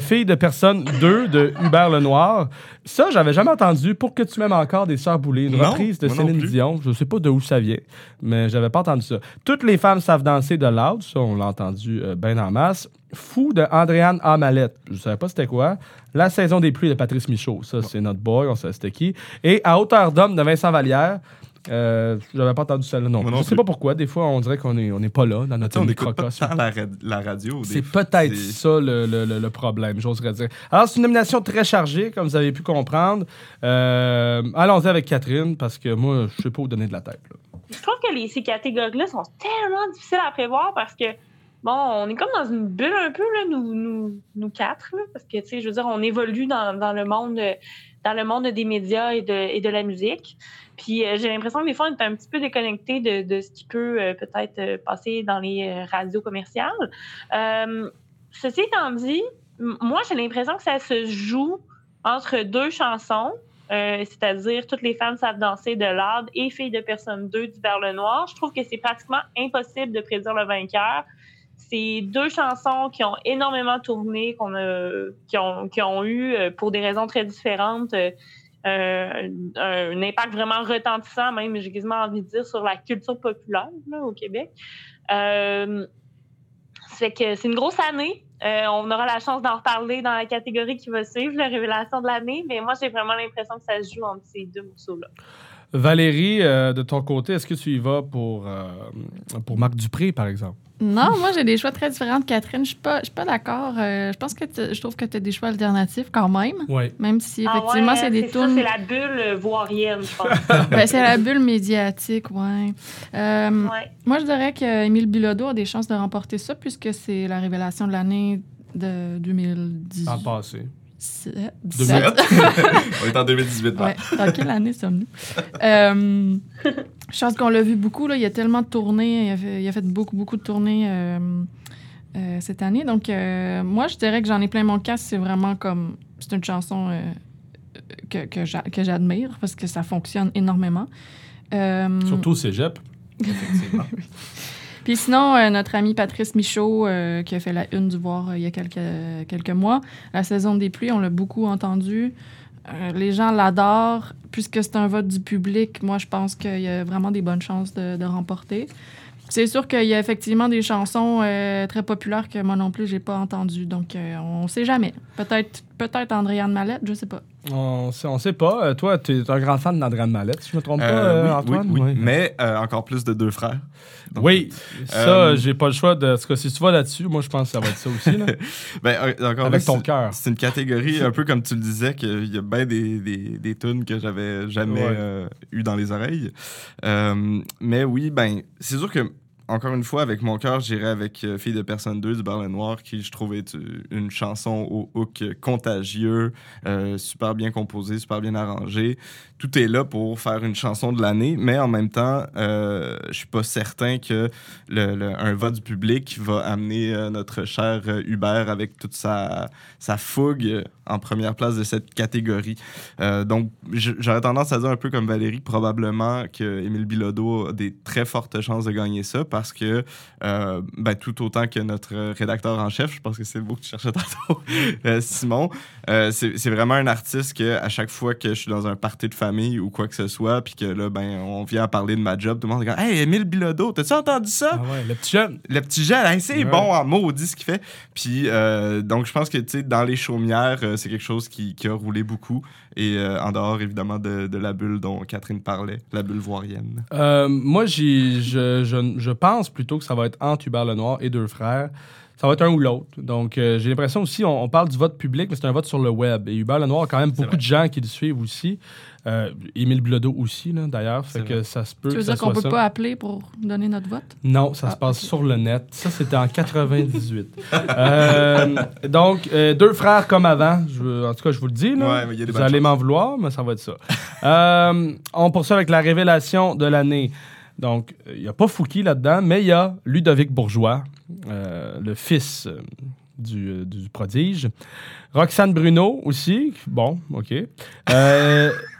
Fille de personne 2 de Hubert Lenoir. Ça, j'avais jamais entendu. Pour que tu m'aimes encore des Sœurs Boulées, une reprise de Céline Dion. Je sais pas d'où ça vient, mais j'avais pas entendu ça. Toutes les femmes savent danser de Loud. Ça, on l'a entendu bien en masse. Fou de Andréane Amalette. Je ne savais pas c'était quoi. La saison des pluies de Patrice Michaud. Ça, c'est notre boy, on sait c'était qui. Et À hauteur d'homme de Vincent Vallière. Euh, J'avais pas entendu celle-là non. je sais pas pourquoi. Des fois, on dirait qu'on n'est on est pas là dans notre pas la, la radio. C'est peut-être ça le, le, le, problème, j'oserais dire. Alors, c'est une nomination très chargée, comme vous avez pu comprendre. Euh, Allons-y avec Catherine, parce que moi, je sais pas où donner de la tête. Je trouve que les, ces catégories-là sont tellement difficiles à prévoir parce que bon, on est comme dans une bulle un peu, là, nous, nous, nous quatre, parce que, tu sais, je veux dire, on évolue dans, dans, le monde dans le monde des médias et de, et de la musique. Puis euh, j'ai l'impression que des fois, on est un petit peu déconnecté de, de ce qui peut euh, peut-être euh, passer dans les radios commerciales. ceci étant dit, moi, j'ai l'impression que ça se joue entre deux chansons. C'est-à-dire Toutes les femmes savent danser de l'Arde et Filles de personne 2 du Vers le Noir. Je trouve que c'est pratiquement impossible de prédire le vainqueur c'est deux chansons qui ont énormément tourné, qu'on qui, ont, qui ont eu, euh, pour des raisons très différentes, euh, un, impact vraiment retentissant, même, j'ai quasiment envie de dire, sur la culture populaire au Québec. Euh, que c'est une grosse année. Euh, on aura la chance d'en reparler dans la catégorie qui va suivre, la révélation de l'année, mais moi, j'ai vraiment l'impression que ça se joue entre ces deux morceaux-là. Valérie, de ton côté, est-ce que tu y vas pour, pour Marc Dupré, par exemple? Non, moi j'ai des choix très différents de Catherine. Je suis pas, je suis pas d'accord. Euh, je pense que je trouve que tu as des choix alternatifs quand même. Oui. Même si ah effectivement c'est des tunes. C'est la bulle euh, voirienne, je pense. ben, c'est la bulle médiatique, ouais. Euh, ouais. Moi je dirais qu'Émile Bilodeau a des chances de remporter ça puisque c'est la révélation de l'année de 2010. En passé. 17. On est en 2018. Ouais. Dans quelle année sommes-nous? euh, je pense qu'on l'a vu beaucoup. Là. Il y a tellement de tournées. Il a fait, beaucoup, beaucoup de tournées euh, euh, cette année. Donc, euh, moi, je dirais que j'en ai plein mon casque. C'est vraiment comme. C'est une chanson que, que j'admire parce que ça fonctionne énormément. Surtout au cégep. Effectivement. Puis sinon, euh, notre ami Patrice Michaud, euh, qui a fait la une du Voir euh, il y a quelques, quelques mois, la saison des pluies, on l'a beaucoup entendu. les gens l'adorent. Puisque c'est un vote du public, moi, je pense qu'il y a vraiment des bonnes chances de, remporter. C'est sûr qu'il y a effectivement des chansons très populaires que moi non plus, j'ai pas entendues. Donc, on ne sait jamais. Peut-être peut-être Andréane Mallette, je sais pas. On sait, on sait pas. toi, tu es un grand fan d'Andréane Mallette, si je me trompe pas, Antoine? Oui, oui, Mais encore plus de deux frères oui, ça, euh, j'ai pas le choix de. Ce que si tu vas là-dessus, moi, je pense que ça va être ça aussi. Là. ben, encore Avec ton cœur. C'est une catégorie, un peu comme tu le disais, qu'il y a bien des, des, des tunes que j'avais jamais euh, eu dans les oreilles. Euh, mais oui, ben, c'est sûr que encore une fois, avec mon cœur, j'irai avec euh, Fille de personne 2 du Berlin Noir, qui je trouvais une chanson au hook contagieux, euh, super bien composée, super bien arrangée. Tout est là pour faire une chanson de l'année, mais en même temps, euh, je suis pas certain que le, un vote du public va amener euh, notre cher Hubert avec toute sa, sa fougue en première place de cette catégorie. donc, j'aurais tendance à dire un peu comme Valérie, probablement que Émile Bilodeau a des très fortes chances de gagner ça parce que, euh, ben, tout autant que notre rédacteur en chef, je pense que c'est le mot que tu cherchais tantôt, euh, Simon, euh, c'est vraiment un artiste que à chaque fois que je suis dans un party de famille ou quoi que ce soit, puis que là, ben, on vient à parler de ma job, tout le monde dit Hey, Émile Bilodeau, t'as-tu entendu ça? Ah ouais, Le petit jeune. Le petit jeune, c'est bon en maudit ce qu'il fait. Puis, donc, je pense que, tu sais, dans les chaumières, c'est quelque chose qui, qui, a roulé beaucoup. Et en dehors, évidemment, de, de, la bulle dont Catherine parlait, la bulle voirienne. moi, je, je, je pense pense plutôt que ça va être entre Hubert Lenoir et deux frères. Ça va être un ou l'autre. Donc, euh, j'ai l'impression aussi, on, parle du vote public, mais c'est un vote sur le web. Et Hubert Lenoir a quand même beaucoup de gens qui le suivent aussi. Euh, Émile Blodeau aussi, d'ailleurs. Fait que ça se peut. Tu veux dire qu'on ne peut pas appeler pour donner notre vote? Non, ça se ah, passe sur le net. Ça, c'était en 98. Euh, donc, deux frères comme avant. Je, en tout cas, je vous le dis. vous allez m'en vouloir, mais ça va être ça. on poursuit avec la révélation de l'année. Donc, il n'y a pas Fouki là-dedans, mais il y a Ludovic Bourgeois, euh, le fils euh, du, euh, du, prodige. Roxane Bruno aussi. Bon, OK.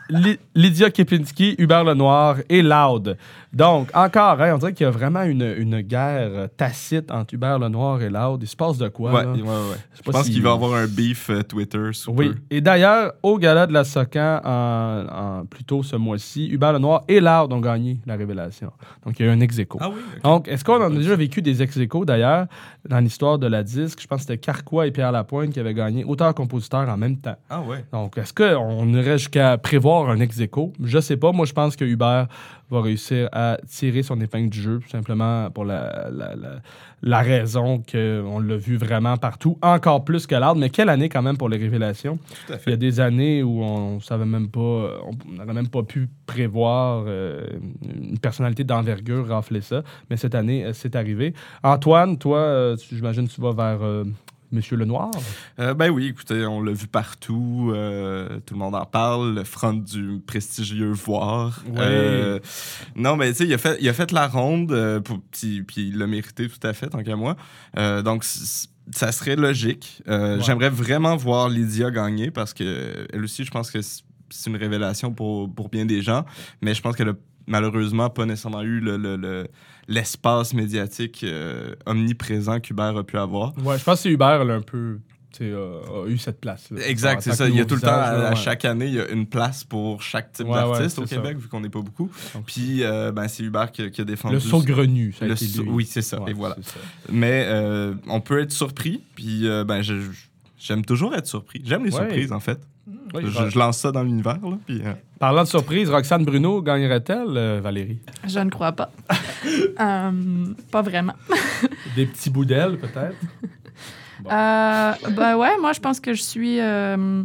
Lydia Kepinski, Hubert Lenoir et Loud. Donc, encore, hein, on dirait qu'il y a vraiment une, une, guerre tacite entre Hubert Lenoir et Loud. Il se passe de quoi? Ouais, ouais, ouais. Je, pense qu'il va y avoir un beef euh, Twitter. oui. Et d'ailleurs, au gala de la Socan, en, plutôt ce mois-ci, Hubert Lenoir et Loud ont gagné la révélation. Donc, il y a eu un ex ah oui, Donc, est-ce qu'on a déjà vécu des ex d'ailleurs, dans l'histoire de la disque? Je pense que c'était Carquois et Pierre Lapointe qui avaient gagné auteur-compositeur en même temps. Ah ouais. Donc, est-ce qu'on irait jusqu'à prévoir avoir un ex -aequo. Je sais pas. Moi, je pense que Hubert va réussir à tirer son épingle du jeu, tout simplement pour la, la, la, raison qu'on l'a vu vraiment partout, encore plus que l'art. Mais quelle année quand même pour les révélations. Il y a des années où on savait même pas, on n'aurait même pas pu prévoir euh, une personnalité d'envergure rafler ça. Mais cette année, euh, c'est arrivé. Antoine, toi, euh, j'imagine que tu vas vers Monsieur Lenoir? Euh, ben oui, écoutez, on l'a vu partout. Euh, tout le monde en parle. Le front du prestigieux Voir. Euh, non, mais tu sais, il, a fait, il a fait la ronde, puis, il l'a mérité tout à fait, tant qu'à moi. donc, ça serait logique. J'aimerais vraiment voir Lydia gagner parce que elle aussi, je pense que c'est une révélation pour, pour bien des gens. Mais je pense qu'elle a malheureusement pas nécessairement eu le, l'espace médiatique euh, omniprésent qu'Hubert a pu avoir. Ouais, je pense que Hubert a un peu a eu cette place. exact, c'est ça. Il y a tout le temps, à, chaque année, il y a une place pour chaque type d'artiste au Québec, vu qu'on n'est pas beaucoup. Puis, euh, ben, c'est Hubert qui, a défendu. Le saugrenu, ça Oui, c'est ça. et voilà. Mais euh, on peut être surpris, puis ben, j'aime toujours être surpris. J'aime les surprises, en fait je, lance ça dans l'univers. Euh. Parlant de surprise, Roxane Bruno gagnerait-elle, euh, Valérie? Je ne crois pas. Euh, pas vraiment. Des petits bouts d'elle, peut-être? ben ouais, moi, je pense que je suis... je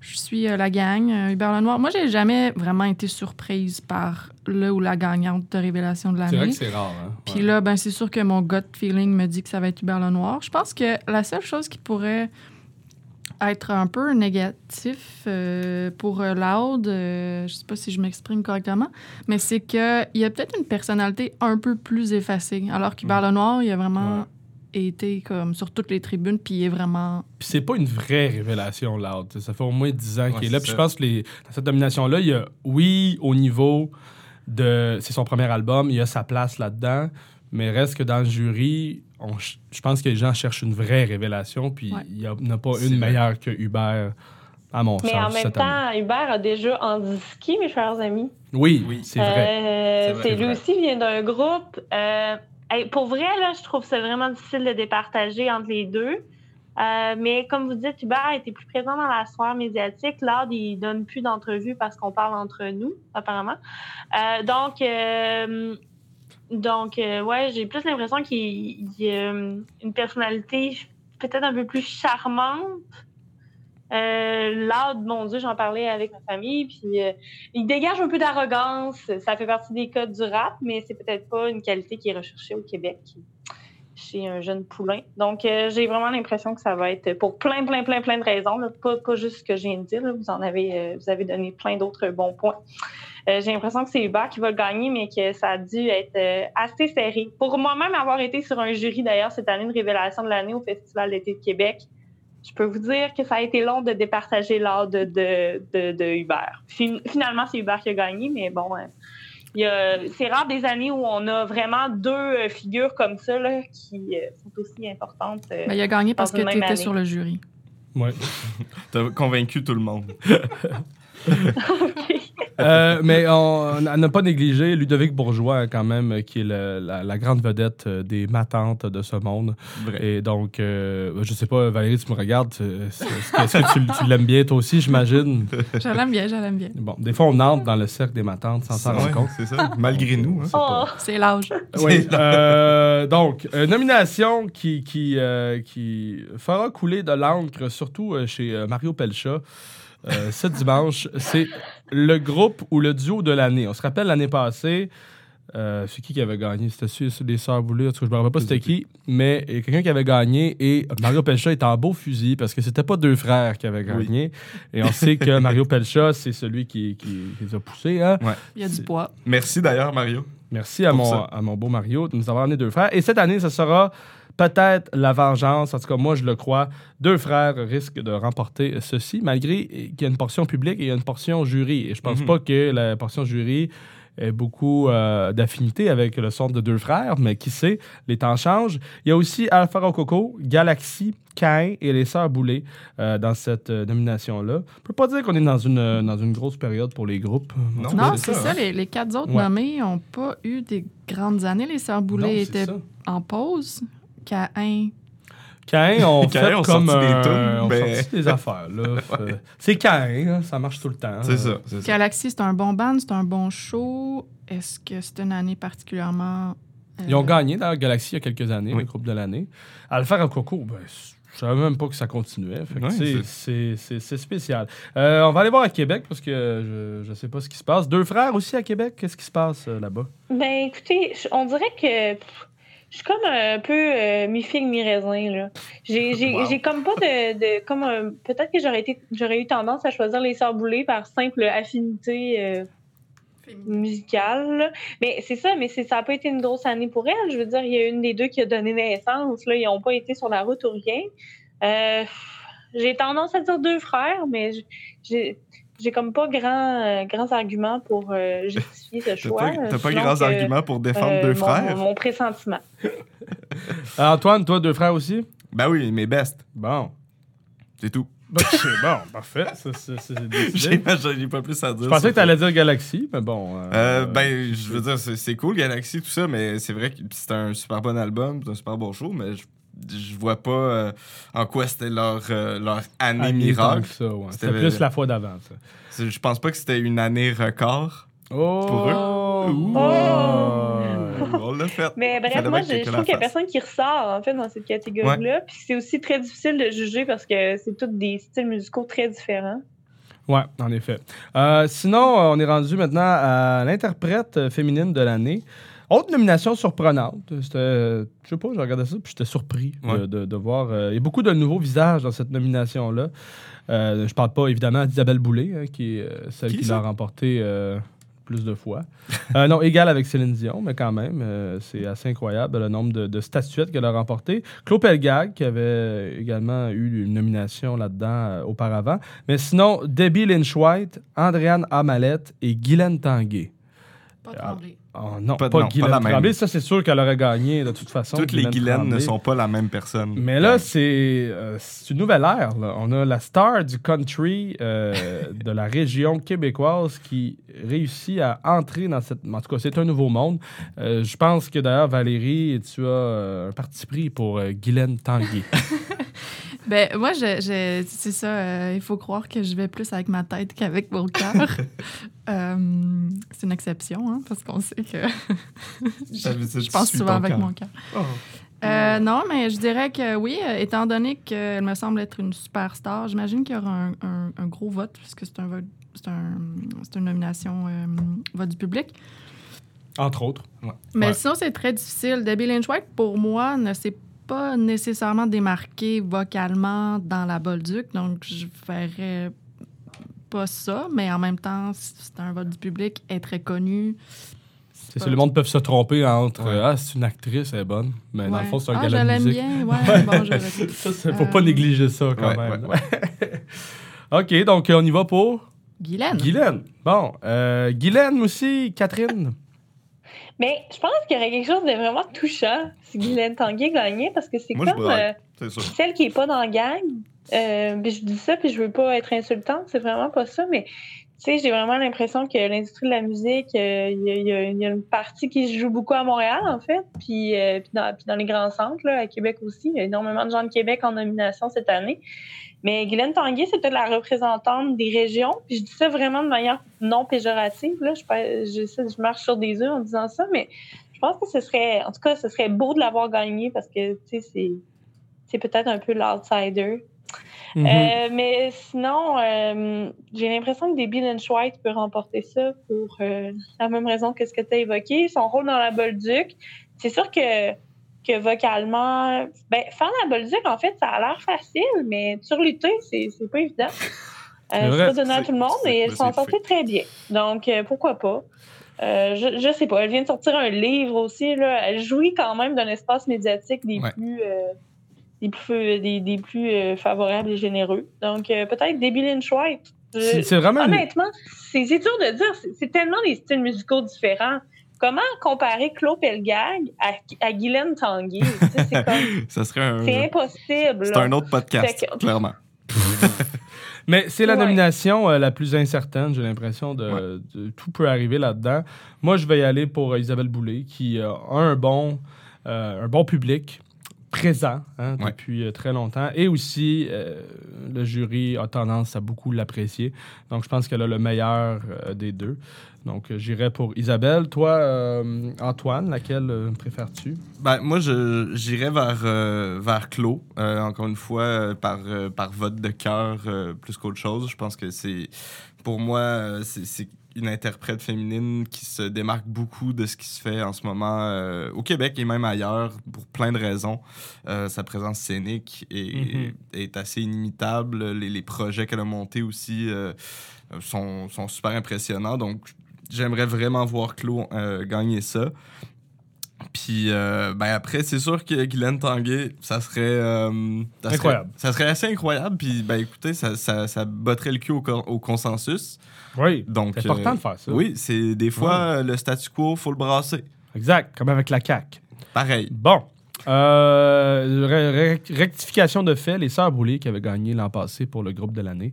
suis la gang, Hubert Lenoir. Moi, j'ai jamais vraiment été surprise par le ou la gagnante de Révélation de l'année. C'est vrai que c'est rare. Hein? Puis là, ben, c'est sûr que mon gut feeling me dit que ça va être Hubert Lenoir. Je pense que la seule chose qui pourrait être un peu négatif euh, pour Loud, euh, je sais pas si je m'exprime correctement, mais c'est qu'il y a peut-être une personnalité un peu plus effacée. Alors qu'Hubert mm. Noir, il a vraiment été comme sur toutes les tribunes, puis il est vraiment. Puis c'est pas une vraie révélation, Loud. Ça fait au moins 10 ans qu'il est là. Puis je pense que les, dans cette domination-là, il y a, oui, au niveau de. C'est son premier album, il y a sa place là-dedans, mais reste que dans le jury, je pense que les gens cherchent une vraie révélation, puis il n'y en a pas une meilleure que Hubert, à mon sens. Mais en même temps, Hubert a déjà disque, mes chers amis. Oui, oui, c'est vrai. Euh, c'est lui aussi vient d'un groupe. Euh, pour vrai, là, je trouve ça vraiment difficile de départager entre les deux. Euh, mais comme vous dites, Hubert était plus présent dans la sphère médiatique. Là, il donne plus d'entrevues parce qu'on parle entre nous, apparemment. donc, donc, euh, ouais, j'ai plus l'impression qu'il y a euh, une personnalité peut-être un peu plus charmante. Euh, mon Dieu, j'en parlais avec ma famille, puis euh, il dégage un peu d'arrogance. Ça fait partie des codes du rap, mais c'est peut-être pas une qualité qui est recherchée au Québec chez un jeune poulain. Donc, j'ai vraiment l'impression que ça va être pour plein, plein, plein, plein de raisons. Pas, pas juste ce que je viens de dire. Vous en avez, vous avez donné plein d'autres bons points. Euh, j'ai l'impression que c'est Hubert qui va gagner, mais que ça a dû être euh, assez serré. Pour moi-même avoir été sur un jury d'ailleurs cette année de révélation de l'année au Festival d'été de Québec, je peux vous dire que ça a été long de départager l'art de, de, Hubert. finalement, c'est Hubert qui a gagné, mais bon, euh, c'est rare des années où on a vraiment deux figures comme ça qui sont aussi importantes. Ben, il a gagné parce que tu étais sur le jury. Oui. tu as convaincu tout le monde. Euh, mais on n'a pas négligé Ludovic Bourgeois, quand même, qui est la, grande vedette euh, des matantes de ce monde. Et donc, euh, je sais pas, Valérie, tu me regardes. Est-ce que tu, l'aimes bien, toi aussi, j'imagine? Je l'aime bien, je l'aime bien. Bon, des fois, on entre dans le cercle des matantes sans s'en rendre compte. C'est ça, malgré nous. Hein. C'est l'âge. Oui. donc, nomination qui, qui, qui fera couler de l'encre, surtout chez Mario Pelcha. Euh, ce dimanche. C'est le groupe ou le duo de l'année. On se rappelle l'année passée, euh, c'est qui qui avait gagné? C'était les Sœurs Boulay, en tout cas, je me rappelle pas c'était qui, mais il y a quelqu'un qui avait gagné et Mario Pelcha était en beau fusil parce que c'était pas deux frères qui avaient gagné. Et on sait que Mario Pelcha, c'est celui qui, les a poussés. Hein? Il y a du poids. Merci d'ailleurs, Mario. Merci à mon, à mon beau Mario de nous avoir amené deux frères. Et cette année, ce sera peut-être la vengeance. En tout cas, moi, je le crois. Deux frères risquent de remporter ceci, malgré qu'il y a une portion publique et il y a une portion jury. Et je pense mhm. pas que la portion jury ait beaucoup euh, d'affinité avec le son de deux frères, mais qui sait, les temps changent. Il y a aussi Alpha Rococo, Galaxy, Cain et les Sœurs Boulay euh, dans cette euh, nomination-là. On peut pas dire qu'on est dans une, dans une grosse période pour les groupes. Non, c'est ça. Les, quatre autres nommés n'ont pas eu des grandes années. Les Sœurs Boulay étaient en pause. Caïn. Cain, on fait comme des, on des affaires. C'est Cain, hein, ça marche tout le temps. C'est ça, Galaxy, c'est un bon band, c'est un bon show. Est-ce que c'est une année particulièrement... Euh, Ils ont gagné dans Galaxy il y a quelques années, le groupe de l'année. À le faire en concours, ben, je savais même pas que ça continuait. c'est spécial. Euh, on va aller voir à Québec parce que je ne sais pas ce qui se passe. Deux frères aussi à Québec, qu'est-ce qui se passe euh, là-bas? Ben écoutez, on dirait que je suis comme un peu euh, mi-figue, mi-raisin. J'ai comme pas de. comme Peut-être que j'aurais été j'aurais eu tendance à choisir les sœurs boulées par simple affinité euh, musicale. Mais c'est ça, mais ça n'a pas été une grosse année pour elles. Je veux dire, il y a une des deux qui a donné naissance. Là, ils n'ont pas été sur la route ou rien. Euh, j'ai tendance à dire deux frères, mais j'ai j'ai comme pas grand, euh, grands arguments pour euh, justifier ce choix. T'as pas, pas grands arguments pour défendre euh, deux frères? Mon, pressentiment. Antoine, toi, deux frères aussi? Ben oui, mes best. Bon. C'est tout. Ben, bon, parfait. J'ai pas plus à dire. Je pensais que t'allais dire Galaxy, mais bon. ben, je veux dire, c'est cool, Galaxy, tout ça, mais c'est vrai que c'est un super bon album, c'est un super bon show, mais je je vois pas euh, en quoi c'était leur, euh, leur année miracle. C'était plus la fois d'avant. Je pense pas que c'était une année record oh! pour eux. Oh! On l'a fait. Mais bref, moi, je, trouve qu'il n'y a personne qui ressort en fait dans cette catégorie-là. Puis c'est aussi très difficile de juger parce que c'est tous des styles musicaux très différents. Oui, en effet. Euh, sinon, on est rendu maintenant à l'interprète féminine de l'année. Autre nomination surprenante, c'était, je sais pas, j'ai regardé ça puis j'étais surpris de, voir. Euh, il y a beaucoup de nouveaux visages dans cette nomination-là. Euh, je parle pas évidemment d'Isabelle Boulay, hein, qui est euh, celle qui, l'a remporté plus de fois. non, égal avec Céline Dion, mais quand même, c'est assez incroyable le nombre de, statuettes qu'elle a remportées. Claude Pelgag, qui avait également eu une nomination là-dedans auparavant. Mais sinon, Debbie Lynch-White, Andréane Amalette et Guylaine Tanguay. Pas Tremblay. Oh, non, pas, pas Guylaine Ça, c'est sûr qu'elle aurait gagné de toute façon. Toutes les Guylaine ne sont pas la même personne. Mais là, euh, c'est une nouvelle ère. On a la star du country euh, de la région québécoise qui réussit à entrer dans cette. En tout cas, c'est un nouveau monde. Euh, je pense que d'ailleurs, Valérie, tu as un parti pris pour Guylaine Tanguy. Ben, moi, je, c'est ça. Euh, il faut croire que je vais plus avec ma tête qu'avec mon cœur. Euh, c'est une exception, hein, parce qu'on sait que je, pense souvent avec mon cœur. Oh. Euh, non, mais je dirais que oui, étant donné qu'elle me semble être une superstar, j'imagine qu'il y aura un, gros vote, puisque c'est un vote, un, une nomination vote du public. Entre autres. Mais sinon, c'est très difficile. Debbie Lynch White, pour moi, ne s'est pas nécessairement démarqué vocalement dans la Bolduc, donc je ferais pas ça, mais en même temps, c'est un vote du public, est très connue. C'est le monde peut se tromper entre Ah, c'est une actrice, elle est bonne. Mais dans le fond, c'est un ah, gala de musique. bien, ouais. bon, je ça, faut pas euh, négliger ça quand même. OK, donc on y va pour. Guylaine. Guylaine. Bon. Euh, Guylaine aussi, Catherine. Mais je pense qu'il y aurait quelque chose de vraiment touchant si Guylaine Tanguay gagnait parce que c'est comme euh, celle qui n'est pas dans la gang. Euh, je dis ça puis je veux pas être insultante, c'est vraiment pas ça, mais tu sais, j'ai vraiment l'impression que l'industrie de la musique, euh, il y, a une partie qui se joue beaucoup à Montréal, en fait, puis, dans, puis dans, les grands centres, là, à Québec aussi. Il y a énormément de gens de Québec en nomination cette année. Mais Guylaine Tanguay, c'était la représentante des régions. Puis je dis ça vraiment de manière non péjorative. Là. Je, je, je marche sur des œufs en disant ça, mais je pense que ce serait, en tout cas, ce serait beau de l'avoir gagné parce que, tu sais, c'est peut-être un peu l'outsider. Mm-hmm. Euh, mais sinon, euh, j'ai l'impression que Debbie Lynch White peut remporter ça pour euh, la même raison que ce que tu as évoqué. Son rôle dans la Bolduc. C'est sûr que que vocalement, ben, faire la Bolduc, en fait, ça a l'air facile, mais sur lutter, c'est, c'est pas évident. Euh, c'est pas donné à tout le monde, et elle s'en sortait très bien. Donc, euh, pourquoi pas? Euh, je, je sais pas. Elle vient de sortir un livre aussi. Là. Elle jouit quand même d'un espace médiatique des plus, euh, des plus, des, des plus favorables et généreux. Donc, peut-être Debbie Lynch White. C'est vraiment. Honnêtement, c'est, dur de dire. C'est tellement des styles musicaux différents. Comment comparer Claude Pelgag à, à Guylaine Tanguy? C'est Ça serait un... C'est impossible. C'est un autre podcast, clairement. Mais c'est la nomination euh, la plus incertaine, j'ai l'impression. De, tout peut arriver là-dedans. Moi, je vais y aller pour Isabelle Boulay, qui a un bon, euh, un bon public, présent hein, depuis très longtemps. Et aussi, le jury a tendance à beaucoup l'apprécier. Donc, je pense qu'elle a le meilleur des deux. Donc, j'irai pour Isabelle. Toi, Antoine, laquelle préfères-tu? Ben, moi, j'irais vers, vers Claude, encore une fois, par, par vote de cœur plus qu'autre chose. Je pense que c'est, pour moi, c'est une interprète féminine qui se démarque beaucoup de ce qui se fait en ce moment euh, au Québec et même ailleurs pour plein de raisons. Euh, sa présence scénique est, mm-hmm. assez inimitable. Les, projets qu'elle a montés aussi euh, sont, sont, super impressionnants. Donc, j'aimerais vraiment voir Claude gagner ça. Puis ben après, c'est sûr que Guylaine Tanguay, ça serait, incroyable. ça serait assez incroyable. Puis ben écoutez, ça, ça, ça botterait le cul au, au consensus. Oui. c'est important de faire ça. Oui, c'est des fois le statu quo, faut le brasser. Exact, comme avec la CAC. Pareil. Bon. Euh, rectification de fait, les Sœurs Brûlées qui avaient gagné l'an passé pour le groupe de l'année.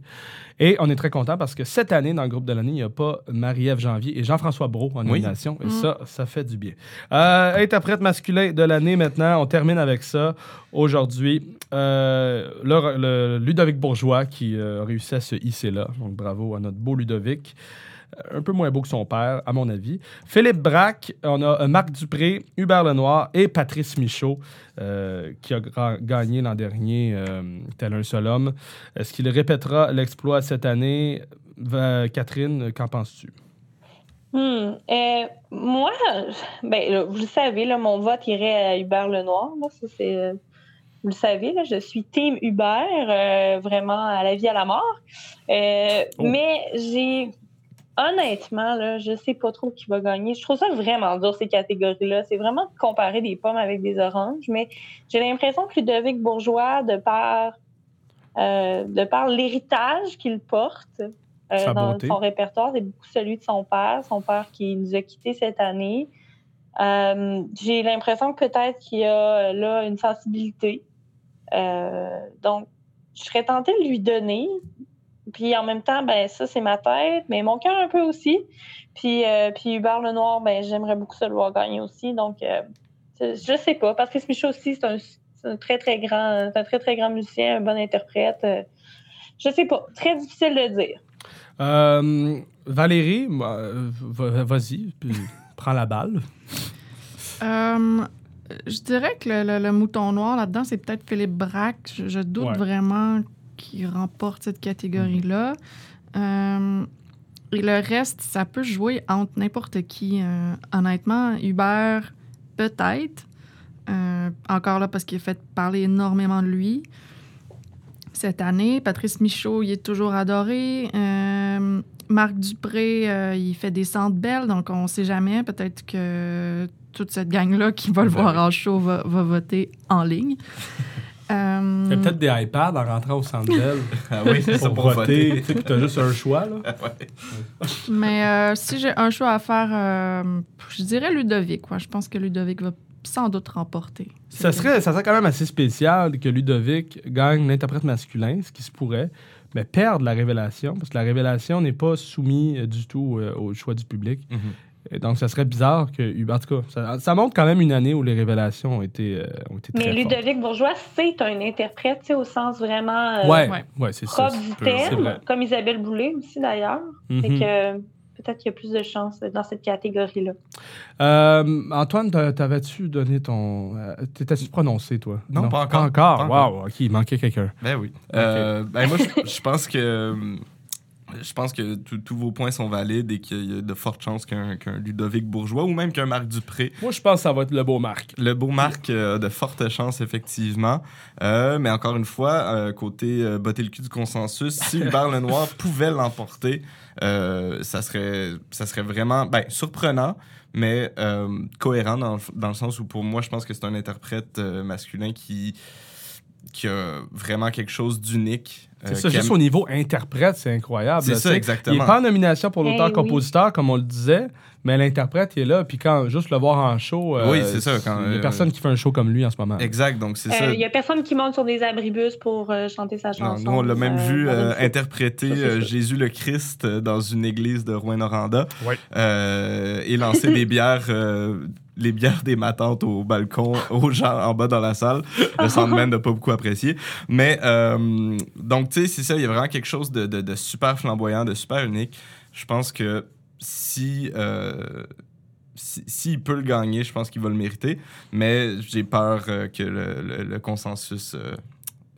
Et on est très content parce que cette année, dans le groupe de l'année, il n'y a pas Marie-Ève Janvier et Jean-François Brault en nomination. Et mm. ça, ça fait du bien. Euh, interprète masculin de l'année maintenant. On termine avec ça aujourd'hui. Euh, le, Ludovic Bourgeois qui euh, a réussi à se hisser là. Donc bravo à notre beau Ludovic un peu moins beau que son père, à mon avis. Philippe Braque, on a euh, Marc Dupré, Hubert Lenoir et Patrice Michaud, euh, qui a gagné l'an dernier euh, tel un seul homme. Est-ce qu'il répétera l'exploit cette année? Catherine, qu'en penses-tu? Hmm, moi, ben, vous le savez, là, mon vote irait à Hubert Lenoir. vous le savez, là, je suis team Hubert, vraiment à la vie à la mort. Oh. Mais j'ai honnêtement, là, je sais pas trop qui va gagner. Je trouve ça vraiment dur, ces catégories-là. C'est vraiment de comparer des pommes avec des oranges, mais j'ai l'impression que Ludovic Bourgeois, de par, euh, de par l'héritage qu'il porte euh, dans son répertoire, c'est beaucoup celui de son père, son père qui nous a quittés cette année. Euh, j'ai l'impression que peut-être qu'il y a là une sensibilité. donc, je serais tentée de lui donner, puis en même temps, ben ça, c'est ma tête, mais mon cœur un peu aussi. Puis, euh, puis Hubert Lenoir, ben j'aimerais beaucoup ça le voir gagner aussi. Donc, euh, je sais pas. Patrice Michaud aussi, c'est un, très, très grand, un très, très grand musicien, un bon interprète. Euh, je sais pas. Très difficile de dire. Valérie, vas-y, prends la balle. je dirais que le, mouton noir là-dedans, c'est peut-être Philippe Braque. Je, doute vraiment qui remporte cette catégorie-là. Euh, et le reste, ça peut jouer entre n'importe qui. Euh, honnêtement, Hubert, peut-être. Euh, encore là, parce qu'il a fait parler énormément de lui cette année. Patrice Michaud, il est toujours adoré. Marc Dupré, il fait des centres belles, donc on ne sait jamais. Peut-être que toute cette gang-là qui va le ben voir en show va, va voter en ligne. Euh... Il y a peut-être des iPads en rentrant au centre d'elle. ah oui, c'est ça pour voter. Tu as juste un choix, là. Mais euh, si j'ai un choix à faire, euh, je dirais Ludovic. Je pense que Ludovic va sans doute remporter. Ça serait, ça serait quand même assez spécial que Ludovic gagne l'interprète masculin, ce qui se pourrait, mais perdre la révélation, parce que la révélation n'est pas soumise du tout euh, au choix du public. Donc, ça serait bizarre que. En tout cas, ça, montre quand même une année où les révélations ont été, euh, ont été Mais Ludovic Bourgeois, c'est un interprète, au sens vraiment. Euh, ouais, ouais, c'est ça. du thème, comme Isabelle Boulay aussi, d'ailleurs. Mm que peut-être qu'il y a plus de chance dans cette catégorie-là. Euh, Antoine, t'avais-tu donné ton. T'étais-tu prononcé, toi? Non, pas encore. Pas encore? Wow, OK, il manquait quelqu'un. Ben oui. ben moi, je pense que je pense que tous vos points sont valides et qu'il y a de fortes chances qu'un Ludovic Bourgeois ou même qu'un Marc Dupré. Moi, je pense que ça va être le beau Marc. Le beau Marc euh, a de fortes chances, effectivement. Euh, mais encore une fois, euh, côté botter le cul du consensus, si Hubert Lenoir pouvait l'emporter, ça, serait, ça serait vraiment ben, surprenant, mais cohérent dans, dans, le sens où, pour moi, je pense que c'est un interprète masculin qui qui a vraiment quelque chose d'unique. C'est euh, ça, juste au niveau interprète, c'est incroyable. C'est ça, exactement. Il n'est pas en nomination pour l'auteur-compositeur, comme on le disait, mais l'interprète, il est là. Puis quand juste le voir en show, euh, oui, c'est ça. Quand, il n'y a personne qui fait un show comme lui en ce moment. Exact, donc c'est euh, ça. Il n'y a personne qui monte sur des abribus pour chanter sa chanson. nous, on l'a même vu interpréter Jésus le Christ dans une église de Rouen-Noranda et lancer des bières les bières des matantes au balcon aux gens en bas dans la salle. Le Sandman n'a pas beaucoup apprécié. Mais euh, donc, tu sais, c'est ça, il y a vraiment quelque chose de, de, super flamboyant, de super unique. Je pense que si. Euh, s'il peut le gagner, je pense qu'il va le mériter. Mais j'ai peur euh, que le, le, consensus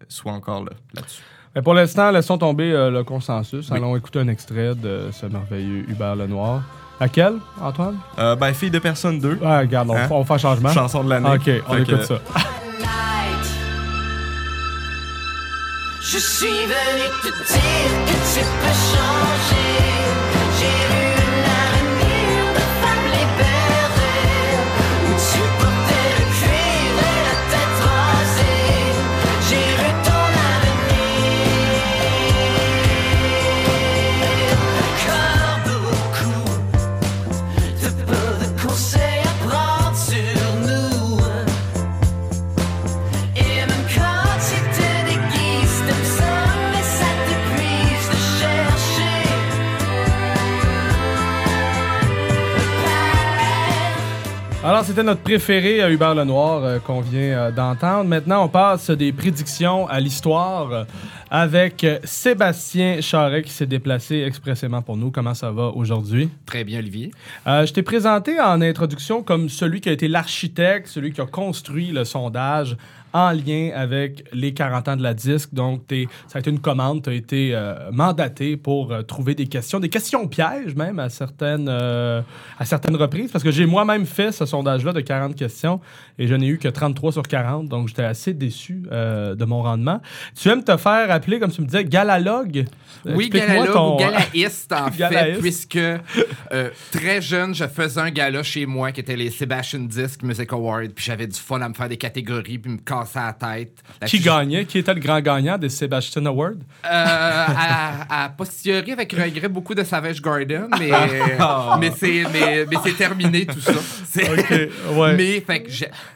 soit encore là, là-dessus. Mais pour l'instant, laissons tomber le consensus. Allons écouter un extrait de ce merveilleux Hubert Lenoir. Laquelle, Antoine? Euh, ben, Fille de personne 2. Ah, regarde, on, hein? on fait un changement. Chanson de l'année. OK, on écoute ça. Je suis venu te dire que tu peux changer. Alors, c'était notre préféré, à Hubert Lenoir, euh, qu'on vient euh, d'entendre. Maintenant, on passe des prédictions à l'histoire euh, avec Sébastien Charret qui s'est déplacé expressément pour nous. Comment ça va aujourd'hui? Très bien, Olivier. je t'ai présenté en introduction comme celui qui a été l'architecte, celui qui a construit le sondage en lien avec les 40 ans de la disque. Donc, ça a été une commande, tu as été euh, mandaté pour euh, trouver des questions, des questions pièges même à certaines, euh, à certaines reprises, parce que j'ai moi-même fait ce sondage-là de 40 questions et je n'ai eu que 33 sur 40, donc j'étais assez déçu de mon rendement. Tu aimes te faire appeler, comme tu me disais, galalogue? Oui, galalogue ton... ou galaïste, en fait, puisque très jeune, je faisais un gala chez moi qui était les Sebastian Disc Music Awards, puis j'avais du fun à me faire des catégories, puis me la tête. qui gagnait? Qui était le grand gagnant des Sebastian Awards? Euh, à, à posteriori, avec regret, beaucoup de Savage Garden, mais, ah. mais c'est mais, mais terminé tout ça. ouais. Mais, fait que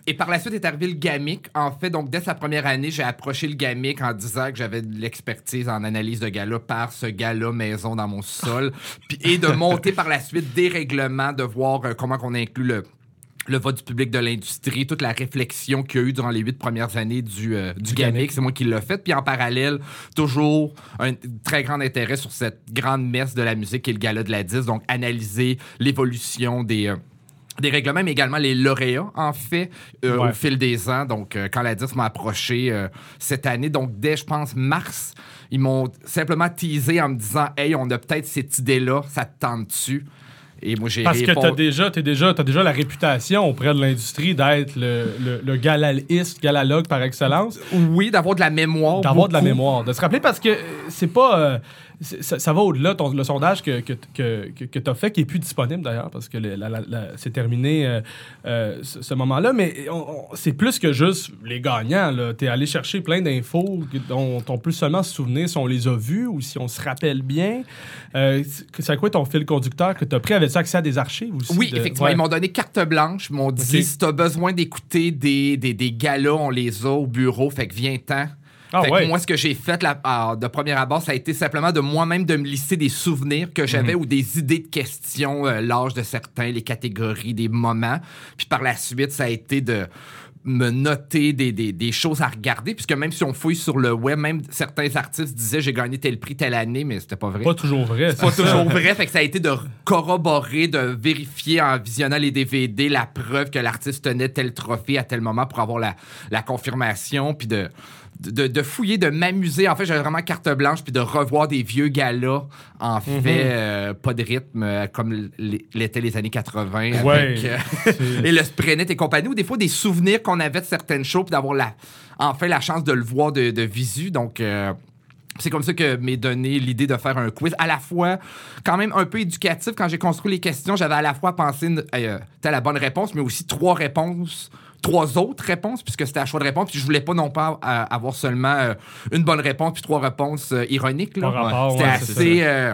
et par la suite est arrivé le GAMIC. En fait, donc dès sa première année, j'ai approché le GAMIC en disant que j'avais de l'expertise en analyse de gala par ce gala maison dans mon sol. et de monter par la suite des règlements, de voir euh, comment on inclut le le vote du public de l'industrie, toute la réflexion qu'il y a eu durant les huit premières années du, euh, du c'est moi qui l'ai fait. Puis en parallèle, toujours un très grand intérêt sur cette grande messe de la musique qui est le gala de la 10, donc analyser l'évolution des... Euh, des règlements, mais également les lauréats, en fait, euh, au fil des ans. Donc, quand la 10 m'a approché cette année, donc dès, je pense, mars, ils m'ont simplement teasé en me disant Hey, on a peut-être cette idée-là, ça te tente dessus parce que tu as déjà, déjà, as déjà la réputation auprès de l'industrie d'être le, le, le galaliste, galalogue par excellence. Oui, d'avoir de la mémoire. D'avoir de la mémoire. De se rappeler parce que c'est pas. Euh, ça, va au-delà. Le sondage que, que, que, que tu as fait, qui est plus disponible d'ailleurs, parce que c'est terminé euh, euh, ce, moment-là, mais c'est plus que juste les gagnants. Tu es allé chercher plein d'infos dont on peut seulement se souvenir si on les a vus ou si on se rappelle bien. Euh, c'est quoi ton fil conducteur que tu as pris? Avais-tu accès à des archives aussi? Oui, effectivement. Ils m'ont donné carte blanche. Ils m'ont dit si tu as besoin d'écouter des, des, des galas, on les a au bureau, fait que viens-t'en. Ah moi, ce que j'ai fait de première abord, ça a été simplement de moi-même de me lister des souvenirs que j'avais mhm. ou des idées de questions, euh, l'âge de certains, les catégories, des moments. Puis par la suite, ça a été de me noter des, choses à regarder, puisque même si on fouille sur le web, même certains artistes disaient j'ai gagné tel prix telle année, mais c'était pas vrai. Pas toujours vrai. C'est pas toujours vrai. Fait que ça a été de corroborer, de vérifier en visionnant les DVD la preuve que l'artiste tenait tel trophée à tel moment pour avoir la, la confirmation, puis de de, fouiller, de m'amuser. En fait, j'avais vraiment carte blanche, puis de revoir des vieux galas, en mhm. fait, euh, pas de rythme, euh, comme l'étaient les années 80. Avec, euh, et le Sprenet et compagnie, ou des fois des souvenirs qu'on avait de certaines choses, puis d'avoir la, enfin la chance de le voir de, visu. Donc, c'est comme ça que m'est donné l'idée de faire un quiz, à la fois quand même un peu éducatif. Quand j'ai construit les questions, j'avais à la fois pensé euh, la bonne réponse, mais aussi trois réponses trois autres réponses, puisque c'était un choix de réponse. Puis je voulais pas non pas euh, avoir seulement euh, une bonne réponse puis trois réponses euh, ironiques. C'était assez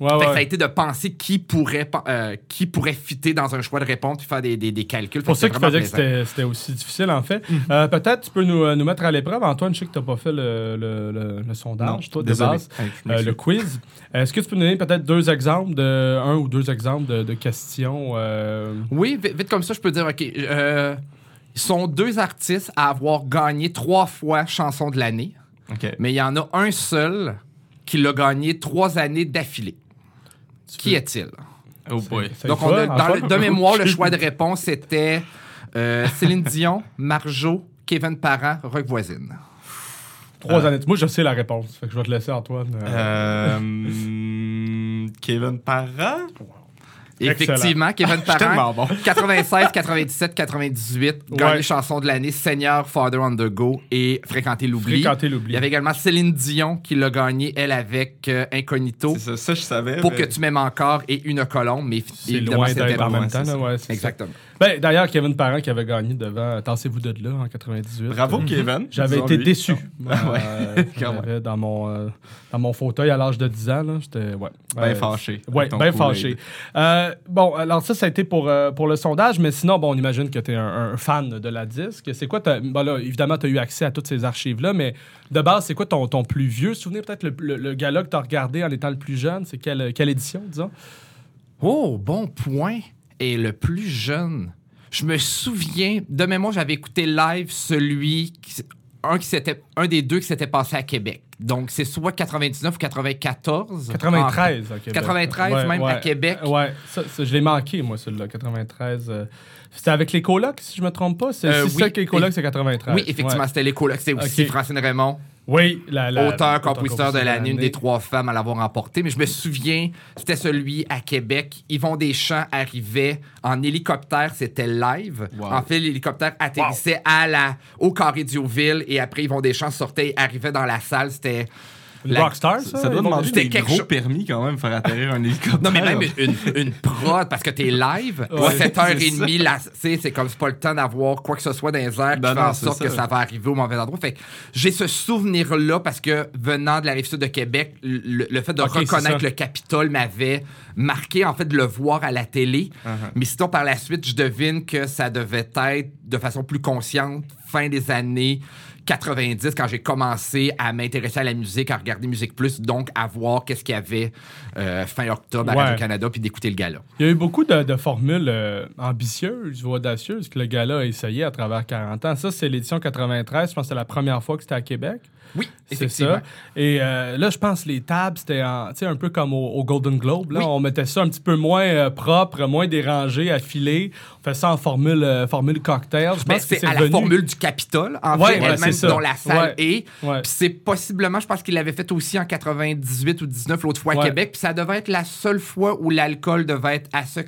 Ouais, Fait que ouais. ça a été de penser qui pourrait, euh, qui pourrait fitter dans un choix de réponse puis faire des, des, des calculs. C'est pour ça que qu'il faisait que c'était c'était aussi difficile, en fait. Euh, Peut-être tu peux nous, euh, nous mettre à l'épreuve. Antoine, je sais que tu n'as pas fait le, le, le- le sondage, toi, de désolé. base. Euh, le quiz. Est-ce que tu peux nous donner peut-être deux exemples, de, un ou deux exemples de, de questions? euh, Oui, vite, vite comme ça, je peux dire, OK, euh, ils sont deux artistes à avoir gagné trois fois chanson de l'année, mais il y en a un seul qui l'a gagné trois années d'affilée. Qui est-il? Oh boy. c'est Donc, on a- dans Antoine? le- de mémoire, le choix de réponse c'était euh, Céline Dion, Marjo, Kevin Parent, Rock Voisine. Trois années. Moi, je sais la réponse. Fait que je vais te laisser, Antoine. euh, Euh, Kevin Parra? Effectivement, Kevin Parent, bon. 96, 97, 98, gagné Ouais. chanson de l'année, Seigneur, Father on the Go et Fréquenter l'oubli. Fréquenter Il y avait également Céline Dion qui l'a gagné, elle avec euh, Incognito, C'est ça, ça, je savais. Pour mais- que tu m'aimes encore et Une colombe, mais C'est loin d'être en loin, même temps. là, ouais, ça. Ben, D'ailleurs, Kevin Parent qui avait gagné devant Tassez-vous de là en 98. Bravo, Kevin. J'avais été lui. déçu. Ah ouais. Euh, Quand même. j'avais dans, mon, euh, dans mon fauteuil à l'âge de 10 ans. là, J'étais ouais. Ben Euh, fâché. Ton bien fâché. Euh, bon, alors ça, ça a été pour, euh, pour le sondage, mais sinon, bon, on imagine que tu es un, un fan de la disque. C'est quoi, bon, là, évidemment, tu as eu accès à toutes ces archives-là, mais de base, c'est quoi ton, ton plus vieux souvenir, peut-être le, le, le gala que tu as regardé en étant le plus jeune? C'est quelle, quelle édition, disons? Oh, bon point. Et le plus jeune, je me souviens, de mémoire, j'avais écouté live celui, qui, un, qui s'était, un des deux qui s'était passé à Québec. Donc, c'est soit 99 ou 94. 93 à Québec. 93 Ouais, même ouais. à Québec. Ouais, ça, ça, je l'ai manqué, moi, celui-là, 93. euh, C'était avec les colocs, si je me trompe pas? C'est Euh, oui. c'est avec les colocs, c'est 93. Oui, effectivement, Ouais. c'était les colocs. C'était aussi Ok. Francine Raymond, Oui, la, la- auteur, compositeur de l'année, une des trois femmes à l'avoir remporté. Mais je me souviens, c'était celui à Québec. Yvon Deschamps arrivait en hélicoptère, c'était live. Wow. En fait, l'hélicoptère atterrissait à la, au carré d'Youville et après, Yvon Deschamps sortait et arrivait dans la salle. C'était. La- rockstar, ça? Ça doit demander des quelque gros chose- permis quand même, faire atterrir un hélicoptère. Non, mais même une, une prod, parce que t'es live, Ouais, 7h30, là, tu sais, c'est comme c'est pas le temps d'avoir quoi que ce soit dans les airs qui Ben fait non, en sorte ça. que ça va arriver au mauvais endroit. Fait que j'ai ce souvenir-là parce que venant de la rive sud de Québec, le, le fait de reconnaître le Capitole m'avait marqué, en fait, de le voir à la télé. Uh-huh. Mais sinon, par la suite, je devine que ça devait être de façon plus consciente, fin des années 90, quand j'ai commencé à m'intéresser à la musique, à regarder Musique Plus, donc à voir qu'est-ce qu'il y avait euh, fin octobre à Ouais. Radio-Canada, puis d'écouter le gala. Il y a eu beaucoup de, de formules euh, ambitieuses ou audacieuses que le gars-là a essayé à travers 40 ans. Ça, c'est l'édition 93. Je pense que c'est la première fois que c'était à Québec. Oui, C'est effectivement. ça. Et euh, là, je pense les tables, c'était un peu comme au, au Golden Globe. Là. Oui. On mettait ça un petit peu moins euh, propre, moins dérangé, affilé. On fait ça en formule, euh, formule cocktail. Je pense que c'est à la formule du Capitole, en Ouais, fait, ouais, elle-même dont la salle Ouais. est. C'est possiblement, je pense qu'il l'avait fait aussi en 98 ou 19 l'autre fois à. Québec. Puis ça devait être la seule fois où l'alcool devait être à ce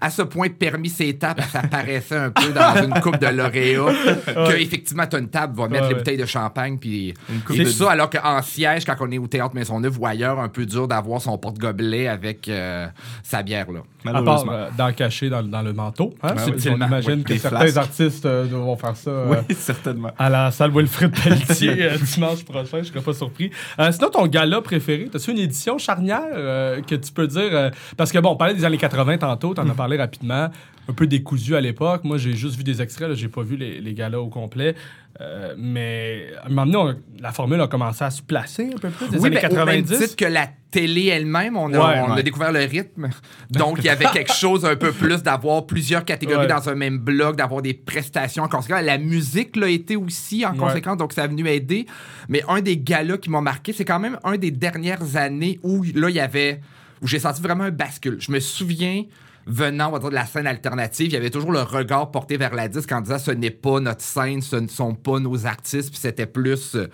à ce point permis ses tables, ça paraissait un peu dans une coupe de lauréat que effectivement t'as une table, va mettre Ouais, les ouais. bouteilles de champagne puis de- ça alors qu'en siège quand on est au théâtre Maisonneuve ou ailleurs un peu dur d'avoir son porte-gobelet avec euh, sa bière là. À part euh, d'en cacher dans, dans le manteau. Hein? Ben oui. on imagine Oui, que certains flasques. artistes euh, vont faire ça. euh, Oui, certainement. à la salle Wilfrid Pelletier euh, dimanche prochain, je serais pas surpris. Euh, sinon, ton gala préféré, as-tu une édition charnière euh, que tu peux dire euh, Parce que bon, on parlait des années 80 tantôt, t'en as parlé rapidement, un peu décousu à l'époque. Moi, j'ai juste vu des extraits, j'ai pas vu les, les galas au complet. Euh, mais à un moment donné, on- la formule a commencé à se placer un peu plus des Oui, années mais au même 90. titre que la télé elle-même, on a, Ouais, on a ouais. découvert le rythme. Donc, il y avait quelque chose un peu plus d'avoir plusieurs catégories Ouais. dans un même bloc, d'avoir des prestations en conséquence. La musique l'a été aussi en conséquence, donc ça a venu aider. Mais un des galas qui m'a marqué, c'est quand même un des dernières années où là, il y avait... où j'ai senti vraiment un bascule. Je me souviens venant, on va dire, de la scène alternative, il y avait toujours le regard porté vers la disque en disant ce n'est pas notre scène, ce ne sont pas nos artistes, puis c'était plus euh,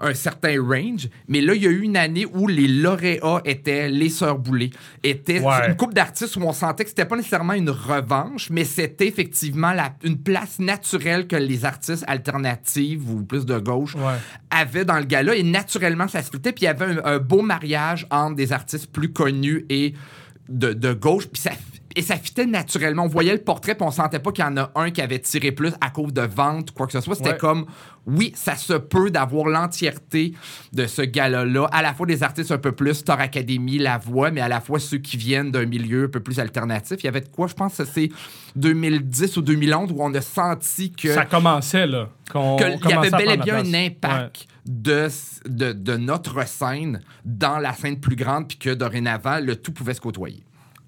un certain range. Mais là, il y a eu une année où les lauréats étaient les Sœurs Boulay, étaient Ouais. une coupe d'artistes où on sentait que c'était pas nécessairement une revanche, mais c'était effectivement la- une place naturelle que les artistes alternatifs ou plus de gauche Ouais. avaient dans le gala et naturellement ça se flitait puis il y avait un, un beau mariage entre des artistes plus connus et de, de gauche puis ça et ça fitait naturellement. On voyait le portrait, puis on sentait pas qu'il y en a un qui avait tiré plus à cause de vente ou quoi que ce soit. C'était comme, oui, ça se peut d'avoir l'entièreté de ce gala-là, à la fois des artistes un peu plus Star Academy, La Voix, mais à la fois ceux qui viennent d'un milieu un peu plus alternatif. Il y avait de quoi, je pense que c'est 2010 ou 2011 où on a senti que... Ça commençait, là. Qu'il y avait bel et bien un impact de, de, de notre scène dans la scène plus grande, puis que dorénavant, le tout pouvait se côtoyer.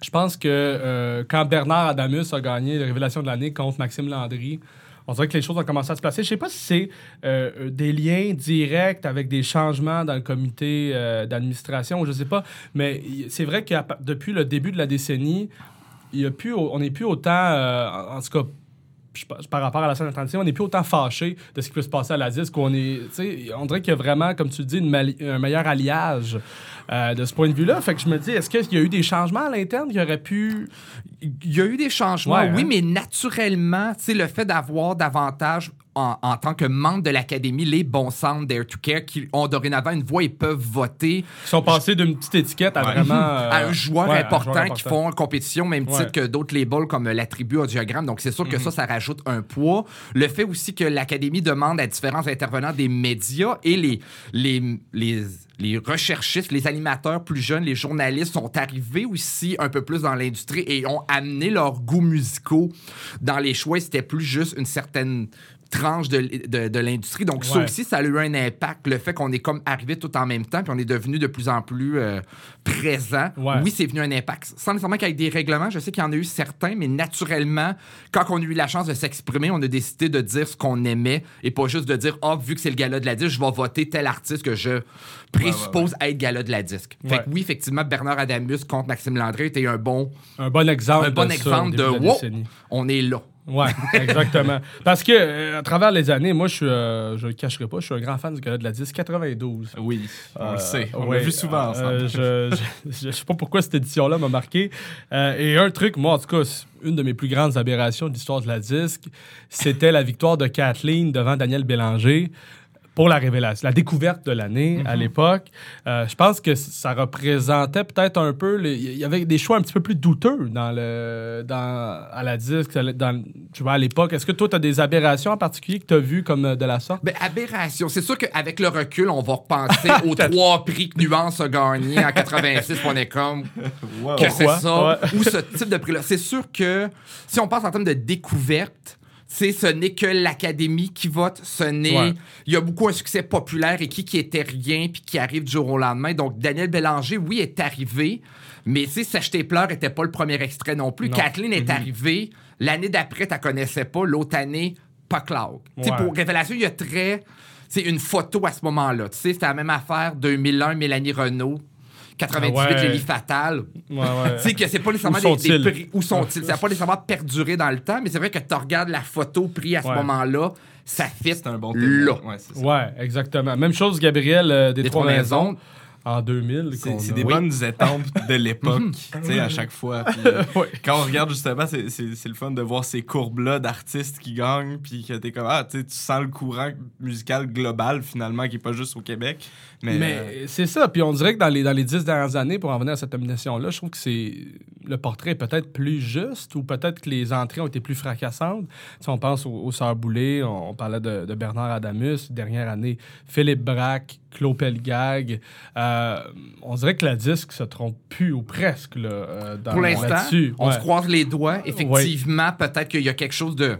Je pense que euh, quand Bernard Adamus a gagné la révélation de l'année contre Maxime Landry, on dirait que les choses ont commencé à se placer. Je sais pas si c'est euh, des liens directs avec des changements dans le comité euh, d'administration, je sais pas, mais c'est vrai que depuis le début de la décennie, il y a plus, on n'est plus autant, en tout cas par rapport à la scène alternative, on n'est plus autant fâché de ce qui peut se passer à la disque. On, est, on dirait qu'il y a vraiment, comme tu le dis, un meilleur alliage euh, de ce point de vue-là. Fait que je me dis, est-ce qu'il y a eu des changements à l'interne qui auraient pu. Il y a eu des changements, oui, hein? mais naturellement, le fait d'avoir davantage en, tant que membre de l'Académie, les bons centres d'Air to Care qui ont dorénavant une voix et peuvent voter. Ils sont passés d'une petite étiquette à vraiment. à un joueur, important, qui font compétition, même titre que d'autres labels comme la tribu audiogramme. Donc, c'est sûr que ça, mhm. ça rajoute un poids. Le fait aussi que l'Académie demande à différents intervenants des médias et les, les, les les recherchistes, les animateurs plus jeunes, les journalistes sont arrivés aussi un peu plus dans l'industrie et ont amené leurs goûts musicaux dans les choix. C'était plus juste une certaine tranche de, de, l'industrie. Donc, ça aussi, ça a eu un impact, le fait qu'on est comme arrivé tout en même temps, puis on est devenu de plus en plus euh, présent. Oui, c'est venu un impact. Sans nécessairement qu'avec des règlements, je sais qu'il y en a eu certains, mais naturellement, quand on a eu la chance de s'exprimer, on a décidé de dire ce qu'on aimait et pas juste de dire, oh, vu que c'est le gala de la disque, je vais voter tel artiste que je présuppose être gala de la disque. Fait que oui, effectivement, Bernard Adamus contre Maxime Landry était un bon, un bon exemple, un bon exemple de, wow, on est là. Oui, exactement. Parce que euh, à travers les années, moi, je euh, je le cacherai pas, je suis un grand fan du gala de la 10 92. Oui, on le sait. On l'a vu souvent euh, je, je, sais pas pourquoi cette édition-là m'a marqué. et un truc, moi, en tout cas, une de mes plus grandes aberrations de l'histoire de la disque, c'était la victoire de Kathleen devant Daniel Bélanger pour la révélation, la découverte de l'année à mhm. l'époque. Euh, je pense que ça représentait peut-être un peu. Il y avait des choix un petit peu plus douteux dans le, dans, à la disque, dans, tu vois, à l'époque. Est-ce que toi, tu as des aberrations en particulier que tu as vues comme euh, de la sorte? Ben, aberration. C'est sûr qu'avec le recul, on va repenser aux trois prix que Nuance a gagné en 86 on est comme que c'est ça? Ou ce type de prix-là. C'est sûr que si on pense en termes de découverte, ce n'est que l'académie qui vote. Ce n'est. Il y a beaucoup un succès populaire et qui qui était rien puis qui arrive du jour au lendemain. Donc Daniel Bélanger, oui, est arrivé, mais tu sais, pleurs n'était pas le premier extrait non plus. Kathleen est mm-hmm. arrivée. L'année d'après, tu ne connaissais pas. L'autre année, pas Cloud. Pour Révélation, il y a très. C'est une photo à ce moment-là. Tu sais, c'était la même affaire. 2001, Mélanie Renault. 98, ah ouais. Fatal. Ouais, tu sais que c'est pas nécessairement des, prix. Où sont-ils? Ça n'a pas nécessairement perduré dans le temps, mais c'est vrai que tu regardes la photo prise à ce moment-là, ça fit C'est un bon là. Ouais, exactement. Même chose, Gabriel, euh, des, Trois, maisons en 2000. C'est des bonnes étampes de l'époque, tu sais, à chaque fois. Quand on regarde justement, c'est le fun de voir ces courbes-là d'artistes qui gagnent, puis que t'es comme, ah, tu sens le courant musical global finalement, qui est pas juste au Québec. Mais, euh, c'est ça, puis on dirait que dans les, dans les dix dernières années, pour en venir à cette nomination-là, je trouve que c'est le portrait est peut-être plus juste, ou peut-être que les entrées ont été plus fracassantes. Si on pense au, au Boulet, on, parlait de, Bernard Adamus, dernière année, Philippe Braque, Claude Pelgag. Euh, on dirait que la disque se trompe plus ou presque là, euh, Pour l'instant, on se croise les doigts. Effectivement, peut-être qu'il y a quelque chose de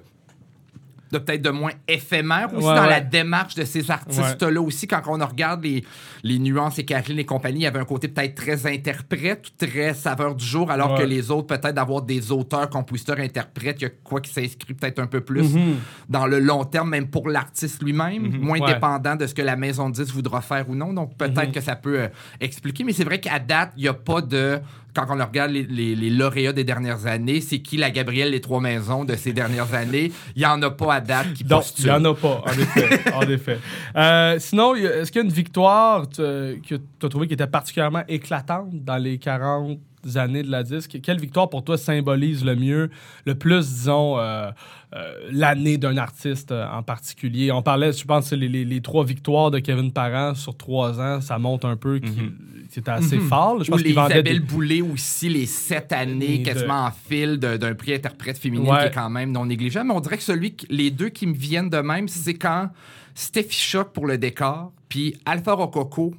de peut-être de moins éphémère aussi dans la démarche de ces artistes-là aussi. Quand on regarde les, les nuances et Kathleen et compagnie, il y avait un côté peut-être très interprète, très saveur du jour, alors que les autres, peut-être d'avoir des auteurs, compositeurs, interprètes, il y a quoi qui s'inscrit peut-être un peu plus mhm. dans le long terme, même pour l'artiste lui-même, mhm. moins dépendant de ce que la maison 10 voudra faire ou non. Donc peut-être mhm. que ça peut euh, expliquer. Mais c'est vrai qu'à date, il n'y a pas de quand on regarde les, lauréats des dernières années, c'est qui la Gabrielle Les Trois Maisons de ces dernières années? Il n'y en a pas à date qui Non, il n'y en a pas, en effet. en effet. Euh, sinon, est-ce qu'il y a une victoire que tu as trouvée qui était particulièrement éclatante dans les 40 années de la disque, quelle victoire pour toi symbolise le mieux, le plus, disons, euh, euh, l'année d'un artiste en particulier? On parlait, je pense, les, les, trois victoires de Kevin Parent sur trois ans, ça monte un peu, qui, c'était assez mhm. fort. Je pense Ou les Isabelle Boulay aussi, les sept années quasiment en fil d'un prix interprète féminin qui est quand même non négligeable. Mais on dirait que celui, les deux qui me viennent de même, c'est quand Steffi Shock pour le décor, puis Alpha Rococo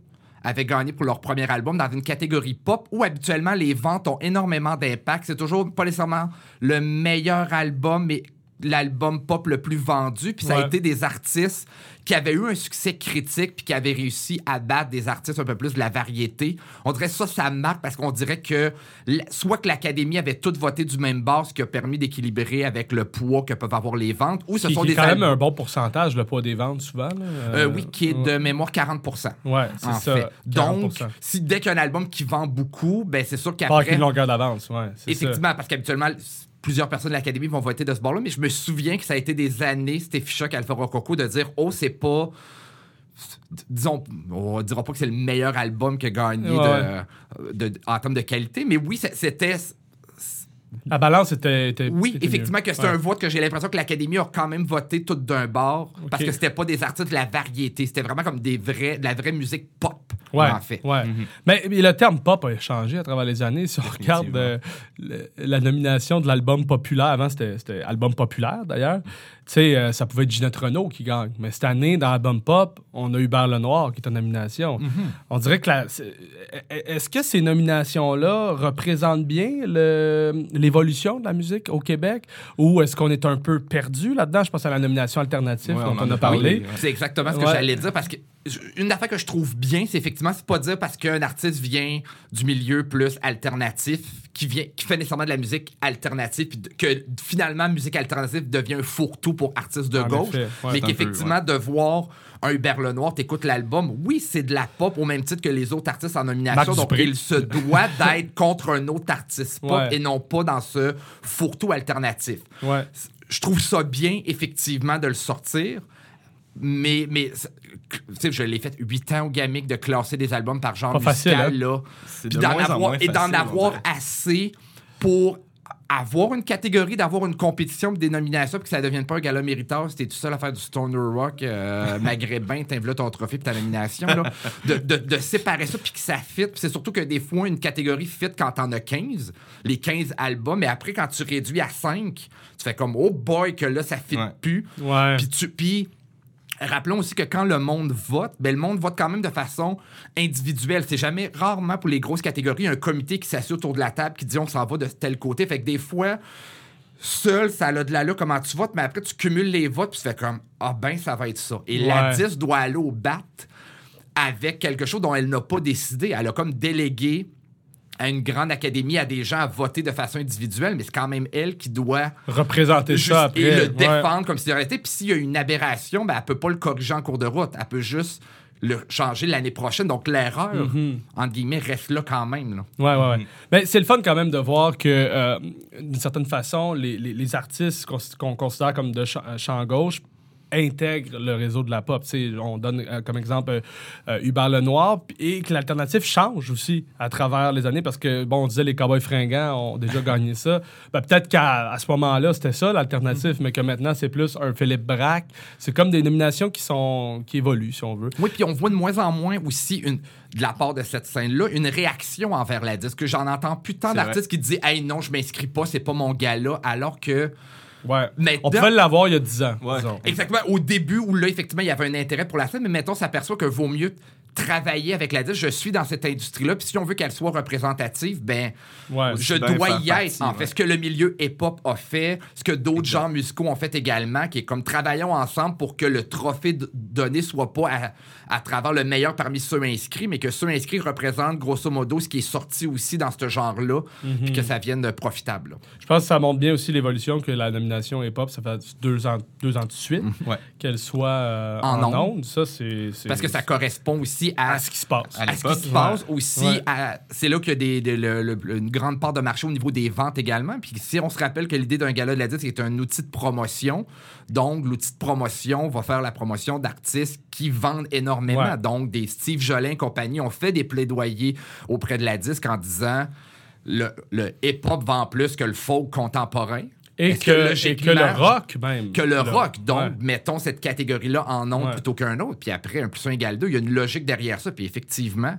avait gagné pour leur premier album dans une catégorie pop où habituellement les ventes ont énormément d'impact. C'est toujours pas nécessairement le meilleur album, mais l'album pop le plus vendu. Puis ça a été des artistes qui avait eu un succès critique puis qui avait réussi à battre des artistes un peu plus de la variété. On dirait ça, ça marque parce qu'on dirait que soit que l'Académie avait tout voté du même bord, ce qui a permis d'équilibrer avec le poids que peuvent avoir les ventes, ou ce sont des quand même un bon pourcentage, le poids des ventes, souvent. Euh, oui, qui est de mémoire 40% Ouais, c'est ça. Donc, si dès qu'il y a un album qui vend beaucoup, ben c'est sûr qu'après... Pas une longueur d'avance, ouais. Effectivement, parce qu'habituellement plusieurs personnes de l'Académie vont voter de ce bord-là, mais je me souviens que ça a été des années, c'était Fichoc, Alpha Rococo, de dire Oh, c'est pas. Disons, on dira pas que c'est le meilleur album que gagné de, en termes de qualité, mais oui, c'était la balance était. oui, effectivement, que c'est un vote que j'ai l'impression que l'Académie a quand même voté tout d'un bord parce que c'était pas des artistes de la variété. C'était vraiment comme des vrais, de la vraie musique pop, en fait. Ouais. Mhm. mais, le terme pop a changé à travers les années. Si on regarde euh, la nomination de l'album populaire, avant c'était album populaire d'ailleurs sais, euh, ça pouvait être Ginette Renault qui gagne. Mais cette année, dans l'album pop, on a eu Le Noir qui est en nomination. Mhm. On dirait que est-ce que ces nominations-là représentent bien l'évolution de la musique au Québec? Ou est-ce qu'on est un peu perdu là-dedans? Je pense à la nomination alternative dont on, a parlé. C'est exactement ce que j'allais dire parce que une affaire que je trouve bien, c'est effectivement, c'est pas dire parce qu'un artiste vient du milieu plus alternatif, qui, vient, qui fait nécessairement de la musique alternative, que finalement, musique alternative devient un fourre-tout pour artistes de gauche, mais qu'effectivement, de voir un Hubert Lenoir, t'écoutes l'album, oui, c'est de la pop au même titre que les autres artistes en nomination, donc il se doit d'être contre un autre artiste pop et non pas dans ce fourre-tout alternatif. Je trouve ça bien, effectivement, de le sortir mais, mais je l'ai fait huit ans au Gamic de classer des albums par genre musical, hein? là. et d'en avoir assez pour avoir une catégorie, d'avoir une compétition, des nominations, puis que ça ne devienne pas un gala mériteur, c'était tout seul à faire du Stoner Rock euh, maghrébin, t'invites ton trophée puis ta nomination, de, de, séparer ça puis que ça fit. c'est surtout que des fois, une catégorie fit quand t'en as 15, les 15 albums, mais après, quand tu réduis à 5, tu fais comme, oh boy, que là, ça fit plus. Puis tu... Puis Rappelons aussi que quand le monde vote, ben, le monde vote quand même de façon individuelle. C'est jamais, rarement pour les grosses catégories, un comité qui s'assied autour de la table qui dit on s'en va de tel côté. Fait que des fois, seul, ça a de l'allure comment tu votes, mais après, tu cumules les votes, puis tu fais comme ah ben, ça va être ça. Et la 10 doit aller au bat avec quelque chose dont elle n'a pas décidé. Elle a comme délégué à une grande académie, à des gens à voter de façon individuelle, mais c'est quand même elle qui doit représenter ça après. Et le défendre comme si c'était. Puis s'il y a une aberration, ben, elle peut pas le corriger en cours de route. Elle peut juste le changer l'année prochaine. Donc l'erreur, mhm. entre guillemets, reste là quand même. Là. Ouais, ouais, ouais. Mais c'est le fun quand même de voir que, euh, d'une certaine façon, les, les, artistes qu'on considère comme de champ gauche intègre le réseau de la pop. on donne euh, comme exemple euh, euh, Hubert Lenoir et que l'alternative change aussi à travers les années parce que, bon, on disait les Cowboys fringants ont déjà gagné ça. Ben, peut-être qu'à ce moment-là, c'était ça l'alternative, mais que maintenant, c'est plus un Philippe Braque. C'est comme des nominations qui, sont, qui évoluent, si on veut. Oui, puis on voit de moins en moins aussi une, de la part de cette scène-là une réaction envers la disque. J'en entends plus tant d'artistes qui disent Hey, non, je m'inscris pas, c'est pas mon gars-là, alors que Ouais. on pouvait l'avoir il y a 10 ans. Exactement. Au début, où là, effectivement, il y avait un intérêt pour la scène, mais mettons, s'aperçoit que vaut mieux travailler avec la disque. Je suis dans cette industrie-là, puis si on veut qu'elle soit représentative, ben, je dois y être. En fait, ce que le milieu hip-hop a fait, ce que d'autres genres musicaux ont fait également, qui est comme travaillons ensemble pour que le trophée donné soit pas à, travers le meilleur parmi ceux inscrits, mais que ceux inscrits représentent grosso modo ce qui est sorti aussi dans ce genre-là, puis que mhm. ça vienne profitable. Je pense que ça montre bien aussi l'évolution que la nomination hip-hop, ça fait deux ans, deux ans de suite, mhm. qu'elle soit euh, en, ondes. Ça, c'est, Parce que ça correspond aussi à, ce qui se passe. À, ce qui se passe aussi. C'est là qu'il y a des, une grande part de marché au niveau des ventes également. Puis si on se rappelle que l'idée d'un gala de la disque c'est un outil de promotion, donc l'outil de promotion va faire la promotion d'artistes qui vendent énormément. Donc des Steve Jolin compagnie ont fait des plaidoyers auprès de la disque en disant le, le hip-hop vend plus que le folk contemporain. Et que, que et logiquement- que le rock, même. que le rock. Donc, Ouais. mettons cette catégorie-là en nombre Ouais. plutôt qu'un autre. Puis après, un plus un égale deux, il y a une logique derrière ça. Puis effectivement,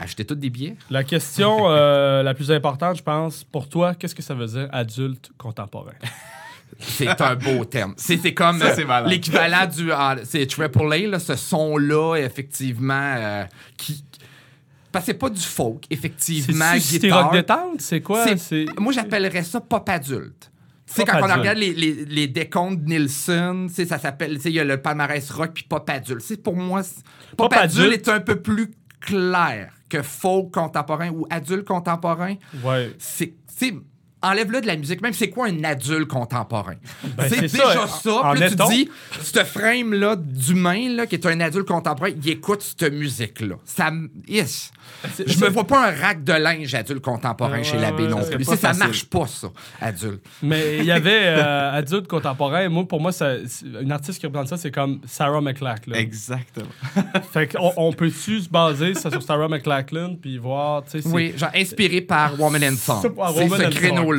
achetez toutes des billets. La question euh, la plus importante, je pense, pour toi, qu'est-ce que ça veut dire adulte contemporain? C'est un beau terme. C'est comme euh, l'équivalent du. ah, c'est Triple A, là, ce son-là, effectivement, euh, qui. Parce que c'est pas du folk, effectivement. C'est rock détente? C'est quoi? Moi, j'appellerais ça pop adulte. Tu sais, quand on regarde les, les, les décomptes de Nielsen, ça s'appelle, tu sais, il y a le palmarès rock puis pop adulte. C'est pour moi, pop, Pop adulte, adulte. est un peu plus clair que folk contemporain ou adulte contemporain. Ouais. C'est- enlève-le de la musique. Même c'est quoi un adulte contemporain? Ben, C'est déjà ça. ça. En Puis là, tu te dis, ce frame là d'humain là qui est un adulte contemporain, il écoute cette musique là. Ça, yes. Je me vois pas un rack de linge adulte contemporain Ouais, chez ouais, l'abbé ouais, non plus. Ça facile. marche pas, ça, adulte. Mais il y avait euh, adulte contemporain. Moi, pour moi, ça, une artiste qui représente ça, c'est comme Sarah McLachlan. Exactement. Fait qu'on on peut-tu se baser ça sur Sarah McLachlan puis voir, tu sais, c'est- Oui, genre inspiré par Woman and Song. C'est par C'est Woman ce and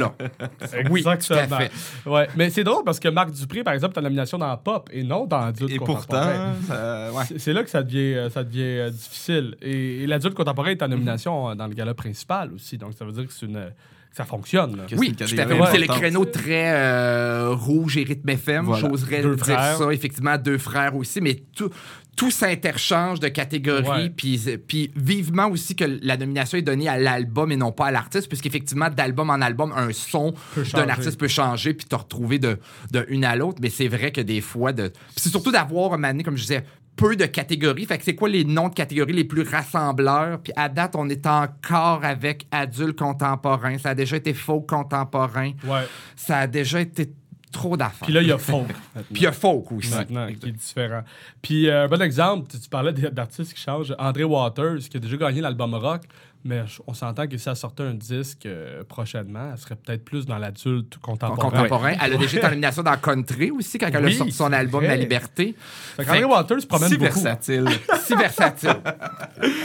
Oui, tout à Exactement. fait. Ouais, mais c'est drôle parce que Marc Dupré, par exemple, a une nomination dans pop et non dans adulte Et contemporain. pourtant, ouais. C'est- là que ça devient, euh, ça devient euh, difficile. Et, et l'adulte contemporain est en nomination euh, dans le gala principal aussi. Donc, ça veut dire que, c'est une, ça fonctionne. là. Oui, c'est tout une à fait. catégorie C'est le créneau très euh, rouge et rythme FM. Voilà. J'oserais dire frères. ça. Effectivement, deux frères aussi, mais tout, tout s'interchange de catégories. Puis, vivement aussi que la nomination est donnée à l'album et non pas à l'artiste, puisqu'effectivement, d'album en album, un son d'un artiste peut changer puis te retrouver de, de une à l'autre. Mais c'est vrai que des fois, de... c'est surtout d'avoir, année, comme je disais, peu de catégories. Fait que c'est quoi les noms de catégories les plus rassembleurs? Puis à date, on est encore avec adulte contemporain. Ça a déjà été faux contemporain. Ouais. Ça a déjà été trop d'affaires. Puis là, il y a folk. Puis il y a folk aussi. maintenant, qui est différent. Puis, euh, un bon exemple, tu, parlais d'artistes qui changent. André Waters, qui a déjà gagné l'album rock, mais on s'entend que si elle sortait un disque euh, prochainement, elle serait peut-être plus dans l'adulte contemporain. Contemporain. Elle a déjà été en nomination dans Country aussi quand elle a sorti son album vrai. La Liberté. Fait Waters se promène Si beaucoup. versatile. Si versatile.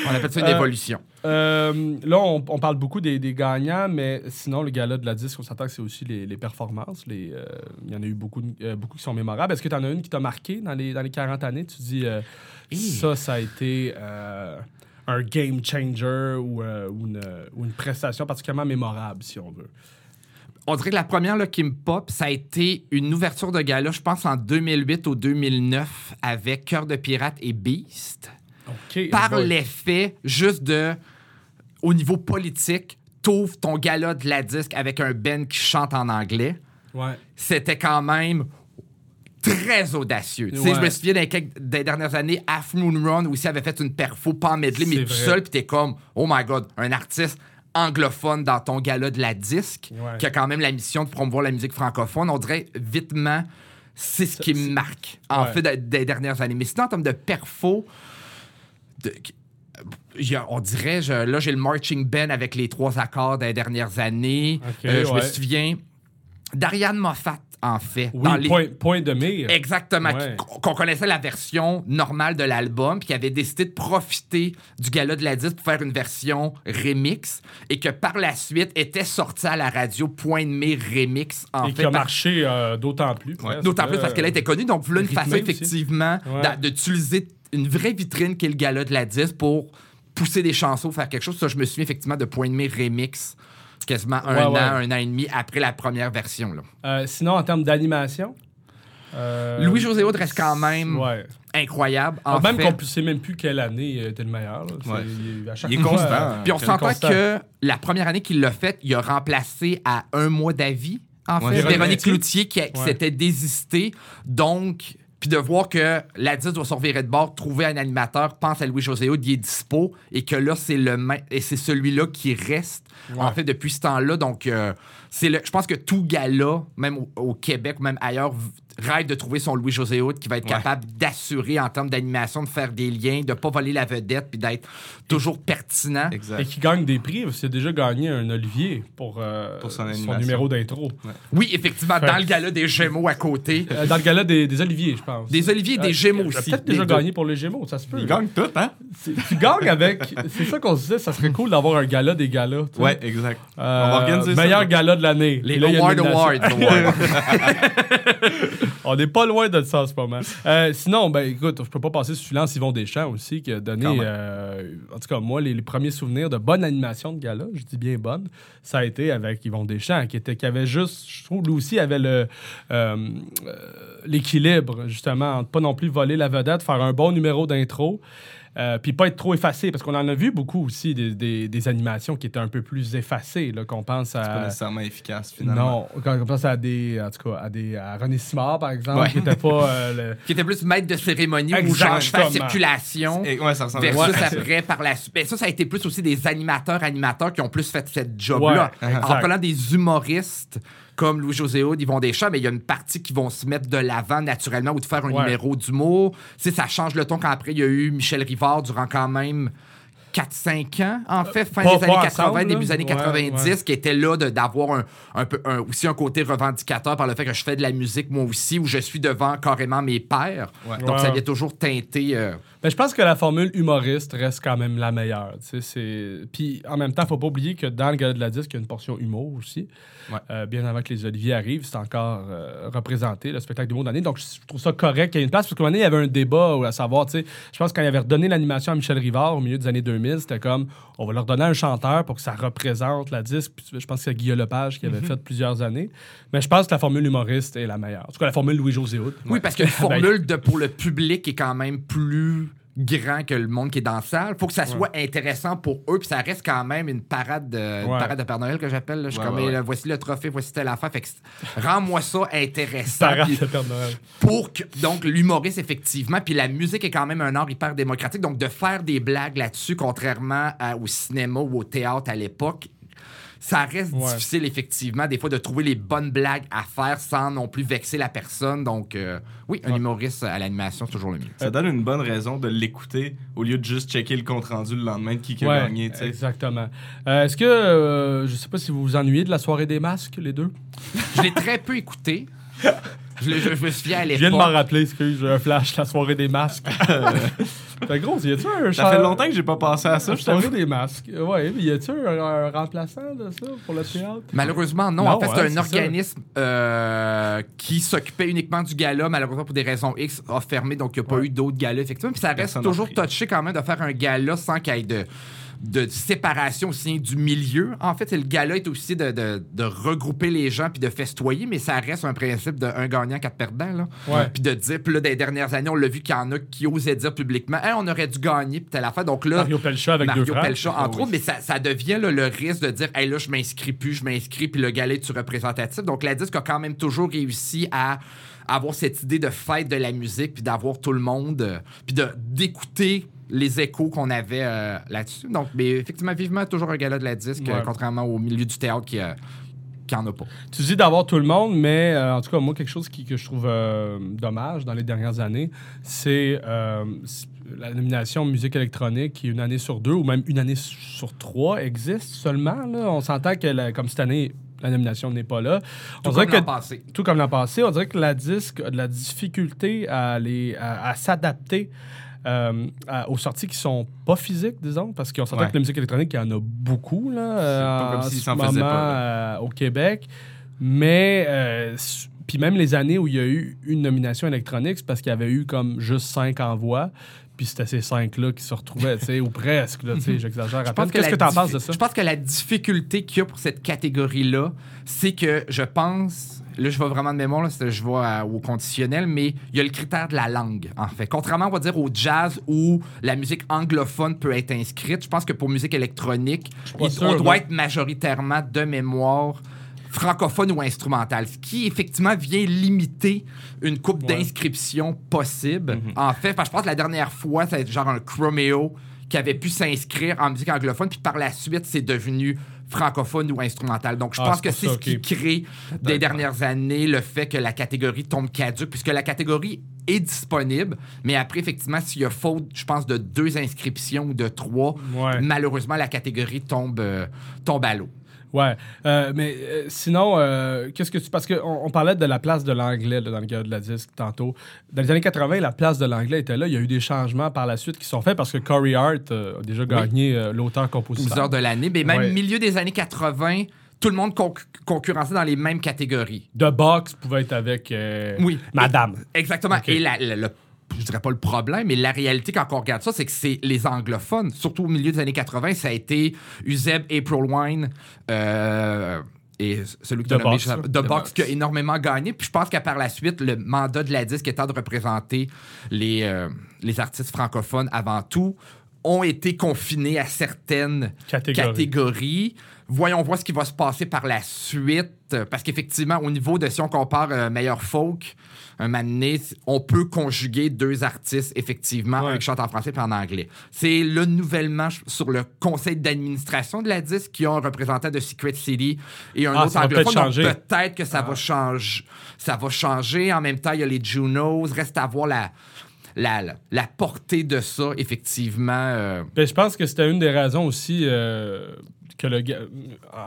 On appelle ça une Euh, évolution. Euh, là, on, on parle beaucoup des, des gagnants, mais sinon, le gala de la disque, on s'entend que c'est aussi les, les performances. Il y en a eu beaucoup, beaucoup qui sont mémorables. Est-ce que tu en as une qui t'a marqué dans les, dans les 40 années? Tu dis, Hi. ça, ça a été un game changer ou, euh, ou une, ou une prestation particulièrement mémorable, si on veut. On dirait que la première là, qui me pop, ça a été une ouverture de gala, je pense en 2008 ou 2009, avec Cœur de pirate et Beast. Par l'effet juste de, au niveau politique, t'ouvres ton gala de la disque avec un Ben qui chante en anglais. Ouais. C'était quand même très audacieux. Tu sais, Ouais. je me souviens des, quelques- des dernières années, Half Moon Run aussi avait fait une perfo pas en medley, mais tout vrai. seul, puis t'es comme, oh my god, un artiste anglophone dans ton gala de la disque, Ouais. qui a quand même la mission de promouvoir la musique francophone. On dirait, vitement, c'est ce qui me marque, en Ouais. fait, de- des dernières années. Mais sinon, en termes de perfo, de- on dirait, je- là, j'ai le marching band avec les trois accords des dernières années. Euh, je me souviens d'Ariane Moffat, en fait. Oui, dans les- point, point de mire. Exactement. Ouais. Qu'on connaissait la version normale de l'album, puis qui avait décidé de profiter du gala de la disque pour faire une version remix, et que par la suite était sorti à la radio Point de mire remix, en Et fait. qui a par- marché euh, d'autant plus. presque, D'autant plus parce qu'elle était connue. Donc, voilà une façon, aussi. effectivement, Ouais. d'utiliser une vraie vitrine qui est le gala de la disque pour pousser des chansons, faire quelque chose. Ça, je me souviens effectivement de Point de mire remix, quasiment un Ouais, an, ouais. un an et demi après la première version. là. Euh, sinon, en termes d'animation. euh, Louis-José Hood reste quand même Ouais. incroyable. Ah, En même fait. qu'on ne sait même plus quelle année était le meilleur. là. C'est- Ouais. il, est fois, constant. euh, Puis on s'entend que la première année qu'il l'a fait, il a remplacé à un mois d'avis, en Ouais, fait, Véronique Cloutier. Qui, qui Ouais. s'était désistée. Donc, puis de voir que la 10 doit se revirer de bord, trouver un animateur, pense à Louis-José Hood, il est dispo, et que là, c'est le et c'est celui-là qui reste, Ouais. en fait, depuis ce temps-là. Donc, euh, c'est le, je pense que tout gars-là, même au, au Québec, même ailleurs, rêve de trouver son Louis-José Hood qui va être capable d'assurer en termes d'animation, de faire des liens, de pas voler la vedette, puis d'être toujours pertinent. Et qui gagne des prix. Parce qu'il a déjà gagné un Olivier pour, euh, Pour son numéro d'intro. Oui, effectivement, dans le gala des Gémeaux à côté. Euh, dans le gala des, des Oliviers, je pense. Des Oliviers et des Euh, Gémeaux il a aussi. peut-être déjà deux. gagné pour les Gémeaux, ça se peut. Il gagne tout, hein? C'est- Tu gagnes avec. C'est ça qu'on se disait, ça serait cool d'avoir un gala des galas. tu sais. Ouais, exact. Euh, On va organiser ça. Meilleur gala de l'année. Les Award. Awards. On n'est pas loin de ça en ce moment. Euh, sinon, ben écoute, je peux pas passer sous silence Yvon Deschamps aussi, qui a donné, euh, en tout cas, moi, les, les premiers souvenirs de bonne animation de gala, je dis bien bonne, ça a été avec Yvon Deschamps, qui, était, qui avait juste, je trouve, lui aussi, avait le euh, euh, l'équilibre, justement, entre pas non plus voler la vedette, faire un bon numéro d'intro. Euh, puis pas être trop effacé, parce qu'on en a vu beaucoup aussi des, des- des animations qui étaient un peu plus effacées, là, qu'on pense à... C'est pas nécessairement efficace, finalement. Non, quand on pense à des, en tout cas, à des, à René Simard, par exemple, Ouais. qui n'était pas euh, le- qui était plus maître de cérémonie ou fais la circulation. Et, ouais, ça ressemble Versus Ouais. après, par la suite. Ben, ça, ça a été plus aussi des animateurs, animateurs qui ont plus fait cette job-là. Ouais, en prenant des humoristes comme Louis-José Hood, Yvon Deschamps, mais il y a une partie qui vont se mettre de l'avant naturellement ou de faire un Ouais. numéro d'humour. Tu sais, ça change le ton quand après, il y a eu Michel Rivard durant quand même 4-5 ans, en fait, fin pas- des années pas 80, ensemble, début des années Ouais, 90, ouais. qui était là d'avoir un, un peu un- aussi un côté revendicateur par le fait que je fais de la musique moi aussi, où je suis devant carrément mes pères. Ouais. Donc, ça vient toujours teinter. euh, Mais je pense que la formule humoriste reste quand même la meilleure. Puis en même temps, faut pas oublier que dans le gala de la disque, il y a une portion humour aussi. Ouais. Euh, bien avant que les Oliviers arrivent, c'est encore euh, représenté, le spectacle d'humour de l'année. Donc je trouve ça correct qu'il y ait une place. Parce qu'à un moment donné, il y avait un débat où, à savoir, je pense que quand il avait redonné l'animation à Michel Rivard au milieu des années 2000, c'était comme on va leur donner un chanteur pour que ça représente la disque. Puis je pense que c'est Guillaume Lepage qui avait fait plusieurs années. Mais je pense que la formule humoriste est la meilleure. En tout cas, la formule Louis-José. Oui, parce que la formule de, pour le public est quand même plus grand que le monde qui est dans la salle. faut que ça soit intéressant pour eux, puis ça reste quand même une parade de, une parade de Père Noël que j'appelle. Je suis Ouais, comme, là, voici le trophée, voici telle affaire. Fait que c'est- rends-moi ça intéressant. Parade de Père Noël. pour que, donc, l'humoriste, effectivement, puis la musique est quand même un art hyper démocratique. Donc, de faire des blagues là-dessus, contrairement à- au cinéma ou au théâtre à l'époque, ça reste Ouais. difficile, effectivement, des fois, de trouver les bonnes blagues à faire sans non plus vexer la personne. Donc, euh, oui, un Ouais. humoriste à l'animation, c'est toujours le mieux. Ça donne une bonne raison de l'écouter au lieu de juste checker le compte-rendu le lendemain de qui qui a Ouais, gagné, tu sais. exactement. Euh, Est-ce que, euh, je sais pas si vous vous ennuyez de la soirée des masques, les deux? Je l'ai très peu écouté. Je, l'ai- je- je me souviens à Je viens de m'en l'époque. rappeler, excuse, j'ai un flash, la soirée des masques. Fait gros, y a-tu un Ça fait longtemps que j'ai pas pensé à ça, La soirée des masques. Ouais, mais y a-tu un, un remplaçant de ça pour le théâtre? Malheureusement, non. Non, en fait, c'est hein, un organisme euh, qui s'occupait uniquement du gala. Malheureusement, pour des raisons X, a fermé, donc il n'y a pas Ouais. eu d'autres galas, effectivement. Puis ça reste Personne toujours touché quand même de faire un gala sans qu'il y ait de, de séparation aussi du milieu. En fait, le gala est aussi de, de- de regrouper les gens puis de festoyer, mais ça reste un principe de un gagnant, quatre perdants. Là. Ouais. Puis de dire, puis là, des dernières années, on l'a vu qu'il y en a qui osaient dire publiquement, Hey, on aurait dû gagner, puis telle affaire. Donc là, Mario Pelcha avec Mario deux. Pelcha, entre Ah oui. autres, mais ça, ça devient là, le risque de dire hey, là, je m'inscris plus, je m'inscris, puis le galet est représentatif. Donc, la disque a quand même toujours réussi à avoir cette idée de fête de la musique, puis d'avoir tout le monde, euh, puis d'écouter les échos qu'on avait euh, là-dessus. Donc, mais effectivement, vivement, toujours un gala de la disque, Ouais. euh, contrairement au milieu du théâtre qui, euh, qui en a pas. Tu dis d'avoir tout le monde, mais euh, en tout cas, moi, quelque chose qui, que je trouve euh, dommage dans les dernières années, c'est la nomination musique électronique qui, une année sur deux ou même une année sur trois, existe seulement. Là. On s'entend que, la- comme cette année, la nomination n'est pas là. Tout on comme l'an passé. tout comme l'an passé, on dirait que la disque a de la difficulté à, à, à s'adapter euh, à- aux sorties qui sont pas physiques, disons, parce qu'on s'entend Ouais. que la musique électronique, il y en a beaucoup là, euh, pas comme en ce moment, pas, euh, au Québec. Mais, euh, puis même les années où il y a eu une nomination électronique, c'est parce qu'il y avait eu comme juste cinq envois. Puis c'était ces cinq-là qui se retrouvaient, tu sais, ou presque, tu sais, j'exagère. Qu'est-ce que tu en penses de ça? Je pense que la difficulté qu'il y a pour cette catégorie-là, c'est que je pense. Là, je vais vraiment de mémoire, là, je vais à- au conditionnel, mais il y a le critère de la langue, en fait. Contrairement, on va dire, au jazz où la musique anglophone peut être inscrite, je pense que pour musique électronique, il- sûr, on doit être majoritairement de mémoire francophone ou instrumentale, ce qui effectivement vient limiter une coupe Ouais. d'inscriptions possible. En fait, je pense que la dernière fois, ça a été genre un Chromeo qui avait pu s'inscrire en musique anglophone, puis par la suite, c'est devenu francophone ou instrumentale. Donc, je ah, pense que c'est ce qui crée des dernières années le fait que la catégorie tombe caduque, puisque la catégorie est disponible, mais après, effectivement, s'il y a faute, je pense, de deux inscriptions ou de trois, malheureusement, la catégorie tombe, euh, tombe à l'eau. Ouais. Euh, mais euh, sinon, euh, qu'est-ce que tu. Parce qu'on on parlait de la place de l'anglais dans le cas de la disque tantôt. Dans les années 80, la place de l'anglais était là. Il y a eu des changements par la suite qui sont faits parce que Corey Hart a déjà gagné l'auteur-compositeur. de l'année. Mais même au milieu des années 80, tout le monde concurrençait dans les mêmes catégories. The Box pouvait être avec oui. Madame. Exactement. Et la, le je dirais pas le problème, mais la réalité quand on regarde ça, c'est que c'est les anglophones, surtout au milieu des années 80, ça a été Uzeb, April Wine, euh, et celui qui a nommé The, Box, qui a énormément gagné. Puis je pense qu'à par la suite, le mandat de la disque étant de représenter les, euh, les artistes francophones avant tout, ont été confinés à certaines catégories. Voyons voir ce qui va se passer par la suite. Parce qu'effectivement, au niveau de si on compare euh, Meilleur Folk, un moment on peut conjuguer deux artistes, effectivement, un qui chante en français et en anglais. C'est le nouvellement sur le conseil d'administration de la disque qui ont un représentant de Secret City et un ah, autre anglophone. Peut-être que ça, va ah. changer, ça va changer. En même temps, il y a les Junos. Reste à voir la, la, la, portée de ça, effectivement. Euh. Ben, je pense que c'était une des raisons aussi euh, que le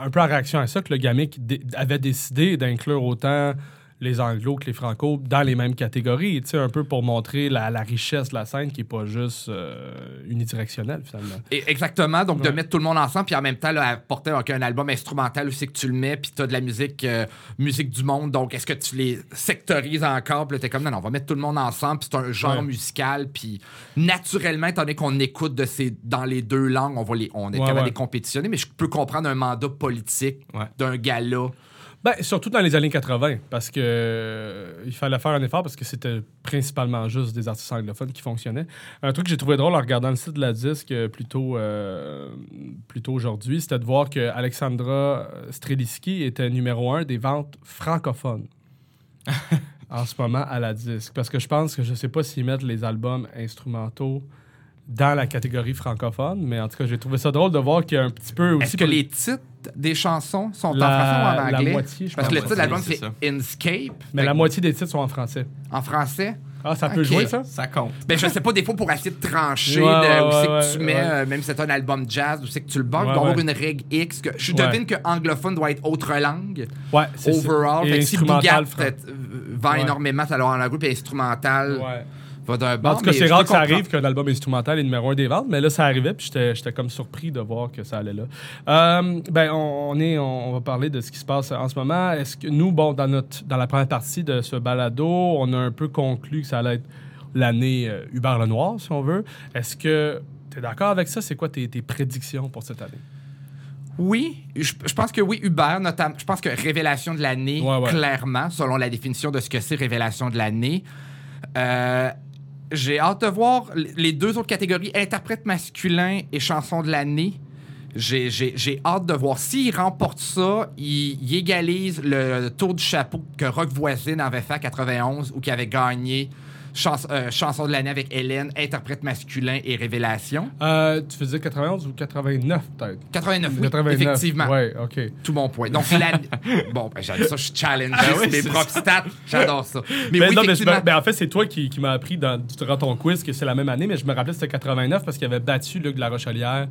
un peu en réaction à ça, que le GAMIC avait décidé d'inclure autant les anglos que les franco dans les mêmes catégories, tu sais, un peu pour montrer la, richesse de la scène qui n'est pas juste euh, unidirectionnelle, finalement. Et exactement, donc de mettre tout le monde ensemble, puis en même temps, là, apporter un album instrumental aussi que tu le mets, puis tu as de la musique, euh, musique du monde, donc est-ce que tu les sectorises encore, puis là, t'es comme, non, non, on va mettre tout le monde ensemble, puis c'est un genre musical, puis naturellement, étant donné qu'on écoute de ces, dans les deux langues, on, va les, on est capable de les compétitionner, mais je peux comprendre un mandat politique d'un gars-là ben, surtout dans les années 80, parce que euh, il fallait faire un effort parce que c'était principalement juste des artistes anglophones qui fonctionnaient. Un truc que j'ai trouvé drôle en regardant le site de la disque euh, plutôt, euh, plutôt aujourd'hui, c'était de voir que Alexandra Streliski était numéro un des ventes francophones en ce moment à la disque. Parce que je pense que je sais pas s'ils mettent les albums instrumentaux dans la catégorie francophone, mais en tout cas, j'ai trouvé ça drôle de voir qu'il y a un petit peu aussi. Est-ce que les titres des chansons sont en français ou en anglais? La moitié, je Parce que le titre de l'album, c'est Inscape. Mais la moitié des titres sont en français. En français? Ah, ça peut jouer, ça? Ça compte. Ben, je sais pas, des fois, pour essayer de trancher de où c'est que tu mets, euh, même si c'est un album jazz, où c'est que tu le banques, d'avoir une règle X. Que, je devine que anglophone doit être autre langue. Ouais, c'est Overall. Fait que si Bougat vend énormément, ça leur en un groupe instrumental. Ouais en tout cas, c'est rare que ça arrive qu'un album instrumental est numéro un des ventes, mais là, ça arrivait, puis j'étais comme surpris de voir que ça allait là. Euh, ben, on, est, on, va parler de ce qui se passe en ce moment. Est-ce que nous, bon, dans, notre, dans la première partie de ce balado, on a un peu conclu que ça allait être l'année euh, Hubert Lenoir, si on veut. Est-ce que tu es d'accord avec ça? C'est quoi tes, prédictions pour cette année? Oui, je, pense que oui, Hubert, notamment. Je pense que révélation de l'année, clairement, selon la définition de ce que c'est révélation de l'année. Euh, j'ai hâte de voir les deux autres catégories, interprète masculin et chanson de l'année. J'ai hâte de voir. S'il remporte ça, il, égalise le tour du chapeau que Rock Voisine avait fait à 91 ou qui avait gagné euh, chanson de l'année avec Hélène, interprète masculin et révélation. Euh, tu faisais 91 ou 89 peut-être? 89, oui, effectivement. Oui, OK. Tout mon point. Donc, bon, ben, j'adore ça, je challenge ben mes propres stats. J'adore ça. Mais, ben oui, non, mais ben, en fait, c'est toi qui, qui m'as appris dans, durant ton quiz que c'est la même année, mais je me rappelais que c'était 89 parce qu'il avait battu Luc de la Rochelière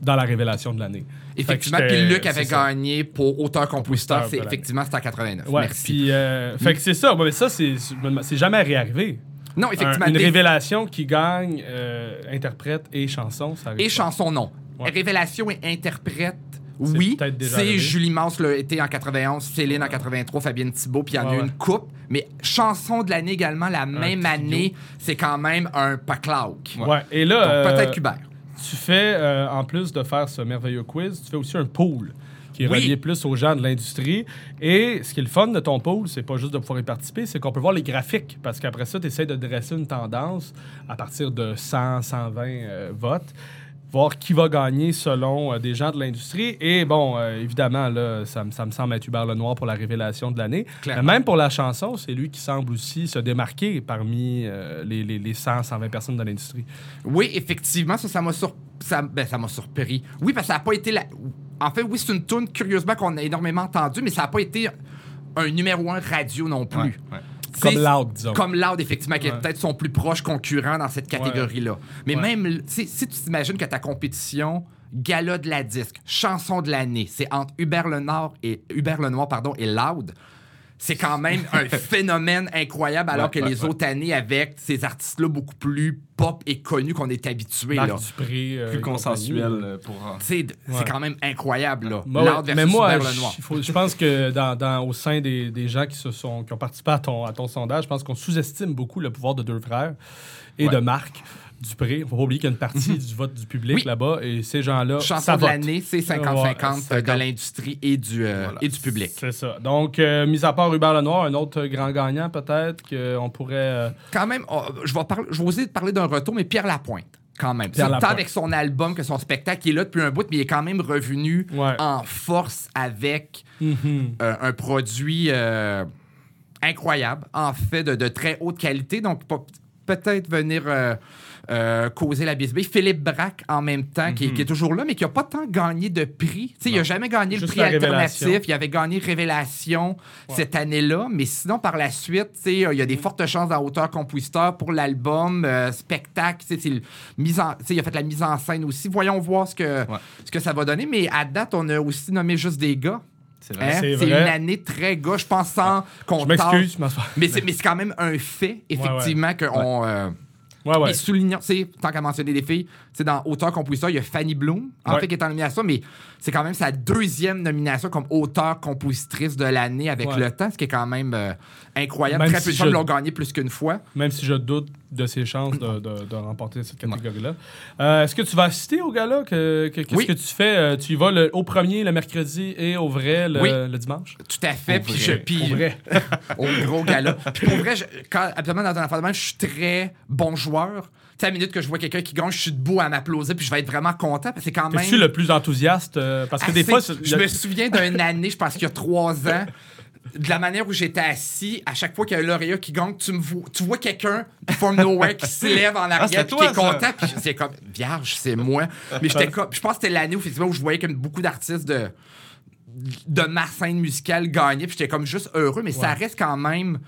dans la révélation de l'année. Effectivement, puis Luc avait gagné pour auteur-compositeur. C'est, effectivement, c'était en 89. Ouais, Merci. Puis, euh, fait que c'est ça. Mais ça, c'est, jamais réarrivé. Non, effectivement. une révélation qui gagne euh, interprète et chanson, ça Et chanson, non. Révélation et interprète, oui. C'est Julie Mance l'a été en 91, Céline en 83, Fabienne Thibault, puis il y en a eu une coupe. Mais chanson de l'année également, la même année, c'est quand même un paclauk. Ouais. Et là. peut-être Hubert tu fais, euh, en plus de faire ce merveilleux quiz, tu fais aussi un pool qui est relié plus aux gens de l'industrie. Et ce qui est le fun de ton pool, c'est pas juste de pouvoir y participer, c'est qu'on peut voir les graphiques. Parce qu'après ça, tu essaies de dresser une tendance à partir de 100, 120 euh, votes voir qui va gagner selon euh, des gens de l'industrie. Et bon, euh, évidemment, là, ça, ça, me semble être Hubert Lenoir pour la révélation de l'année. même pour la chanson, c'est lui qui semble aussi se démarquer parmi euh, les, les, les, 100, 120 personnes de l'industrie. Oui, effectivement, ça, ça m'a sur... ça, ben, ça surpris. Oui, parce que ça n'a pas été la En fait, oui, c'est une tune curieusement qu'on a énormément entendue, mais ça n'a pas été un numéro un radio non plus. Comme Loud, disons. Comme Loud, effectivement, qui est peut-être son plus proche concurrent dans cette catégorie-là. Mais même, si tu t'imagines que ta compétition, gala de la disque, chanson de l'année, c'est entre Hubert Lenoir et Hubert Lenoir pardon et Loud c'est quand même un phénomène incroyable, alors que les autres années, avec ces artistes-là beaucoup plus pop et connus qu'on est habitué. Là. Euh, plus consensuel euh, pour. C'est quand même incroyable. Là. mais moi, je pense que dans, au sein des, gens qui, se sont, qui ont participé à ton, à ton sondage, je pense qu'on sous-estime beaucoup le pouvoir de deux frères et de Marc. Dupré. Il ne faut pas oublier qu'il y a une partie du vote du public là-bas et ces gens-là. Chanson de l'année, c'est 50-50 de l'industrie et, du, euh, et du public. C'est ça. Donc, euh, mis à part Hubert Lenoir, un autre grand gagnant peut-être qu'on pourrait. Euh, quand même, oh, je, vais parler, je vais oser parler d'un retour, mais Pierre Lapointe quand même. Tant avec son album que son spectacle qui est là depuis un bout, mais il est quand même revenu en force avec mm-hmm. un produit incroyable, en fait, de, de, très haute qualité. Donc, peut-être venir euh, causer la bisbille. Philippe Braque, en même temps, qui, est mhm. toujours là, mais qui n'a pas tant gagné de prix. il n'a jamais gagné le prix alternatif. Il avait gagné Révélation cette année-là, mais sinon, par la suite, il y a des fortes chances dans auteur-compositeur pour l'album, euh, spectacle. Mise en, il a fait la mise en scène aussi. Voyons voir ce que, ce que ça va donner. Mais à date, on a aussi nommé juste des gars. C'est hein? une année très gars, je pense, sans qu'on Je m'excuse, mais c'est quand même un fait, effectivement, qu'on. Euh, Ouais, ouais. Et soulignant, tant qu'à mentionner des filles, c'est dans auteur-compositeur, il y a Fanny Bloom, en fait, qui est en nomination, mais c'est quand même sa deuxième nomination comme auteur-compositrice de l'année avec le temps, ce qui est quand même euh, incroyable. Très peu de gens l'ont gagné plus qu'une fois. Même si je doute de ses chances de, de, remporter cette catégorie-là. Euh, est-ce que tu vas assister au gala? Qu'est-ce que tu fais? Euh, tu y vas le, au premier le mercredi et au vrai le, dimanche? Tout à fait. Puis je, puis, au vrai. au gros gala. Puis pour vrai, je, quand, absolument dans un affaire de même, je suis très bon joueur à la minute que je vois quelqu'un qui gagne, je suis debout à m'applaudir, puis je vais être vraiment content, parce que c'est quand même. Es-tu le plus enthousiaste? Euh, parce que des fois. Je me souviens d'une année, je pense qu'il y a trois ans, de la manière où j'étais assis, à chaque fois qu'il y a un lauréat qui gagne, tu, me vois, tu vois quelqu'un from nowhere qui se lève en ah, arrière, qui est content, puis c'est comme, vierge, c'est moi. Mais j'étais comme, je pense que c'était l'année où, où je voyais comme beaucoup d'artistes de de ma scène musicale gagner, puis j'étais comme juste heureux, mais ça reste quand même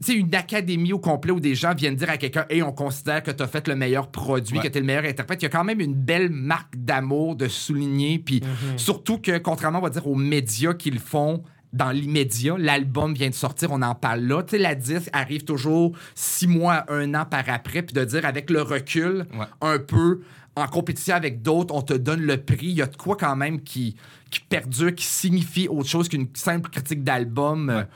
c'est une académie au complet où des gens viennent dire à quelqu'un Hey, on considère que tu as fait le meilleur produit, que tu es le meilleur interprète. Il y a quand même une belle marque d'amour de souligner. Puis mhm. surtout que, contrairement, on va dire, aux médias qu'ils font, dans l'immédiat, l'album vient de sortir, on en parle là. Tu sais, la disque arrive toujours six mois, un an par après, puis de dire avec le recul, un peu en compétition avec d'autres, on te donne le prix. Il y a de quoi quand même qui qui perdure, qui signifie autre chose qu'une simple critique d'album.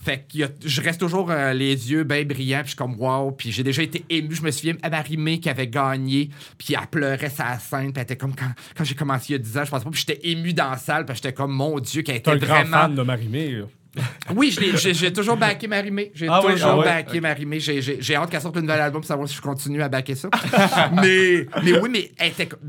fait que je reste toujours euh, les yeux bien brillants, puis je suis comme wow. Puis j'ai déjà été ému. Je me souviens à Marie-Mé qui avait gagné, puis elle pleurait sa scène, puis elle était comme quand, quand j'ai commencé il y a 10 ans, je pense pas, puis j'étais ému dans la salle, puis j'étais comme mon Dieu, qui a été vraiment. un grand fan de. Oui, j'ai toujours backé Marimé. J'ai ah toujours oui, ah backé Marimé. J'ai hâte qu'elle sorte un nouvel album pour savoir si je continue à backer ça. mais, mais oui, mais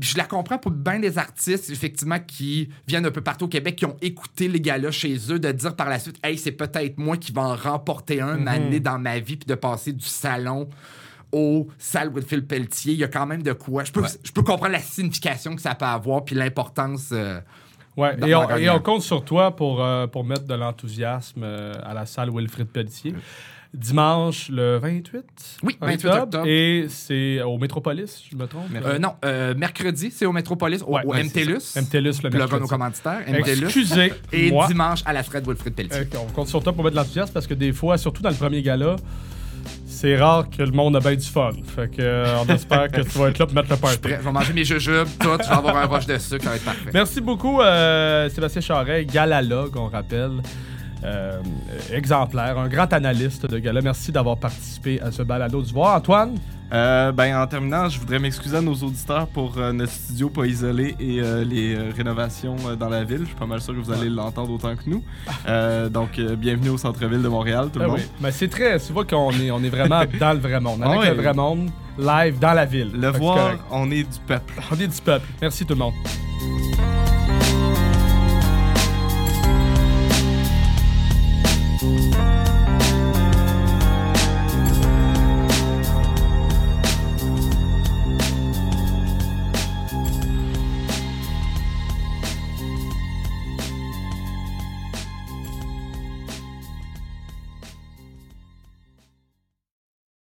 je la comprends pour bien des artistes, effectivement, qui viennent un peu partout au Québec, qui ont écouté les gars-là chez eux, de dire par la suite, hey, c'est peut-être moi qui vais en remporter un mm dans ma vie, puis de passer du salon au salle Phil Pelletier. Il y a quand même de quoi. Je peux, je peux comprendre la signification que ça peut avoir, puis l'importance. Euh, Ouais, et on, et on, compte sur toi pour, euh, pour mettre de l'enthousiasme euh, à la salle Wilfrid Pelletier. Dimanche le 28 Oui, 28 octobre. Et c'est au Métropolis, je me trompe? Euh, non, mercredi, c'est au Métropolis, au, MTLUS. MTLUS, le mercredi. nos commanditaires. MTLUS. Excusez Et dimanche à la Fred Wilfrid Pelletier. on compte sur toi pour mettre de l'enthousiasme parce que des fois, surtout dans le premier gala, c'est rare que le monde a bien du fun. Fait que, euh, on espère que tu vas être là pour mettre le party. Je, je vais manger mes jujubes, tout, je vais avoir un roche de sucre, ça va être parfait. Merci beaucoup, euh, Sébastien Charret, galalogue, on rappelle. Euh, exemplaire, un grand analyste de gala. Merci d'avoir participé à ce balado du voir. Antoine? Euh, ben, en terminant, je voudrais m'excuser à nos auditeurs pour euh, notre studio pas isolé et les rénovations dans la ville. Je suis pas mal sûr que vous allez l'entendre autant que nous. donc, bienvenue au centre-ville de Montréal, tout le ben monde. Mais c'est très. Tu vois qu'on est, on est vraiment dans le vrai monde. Avec le vrai monde, live dans la ville. Le voir, on est du peuple. On est du peuple. Merci tout le monde.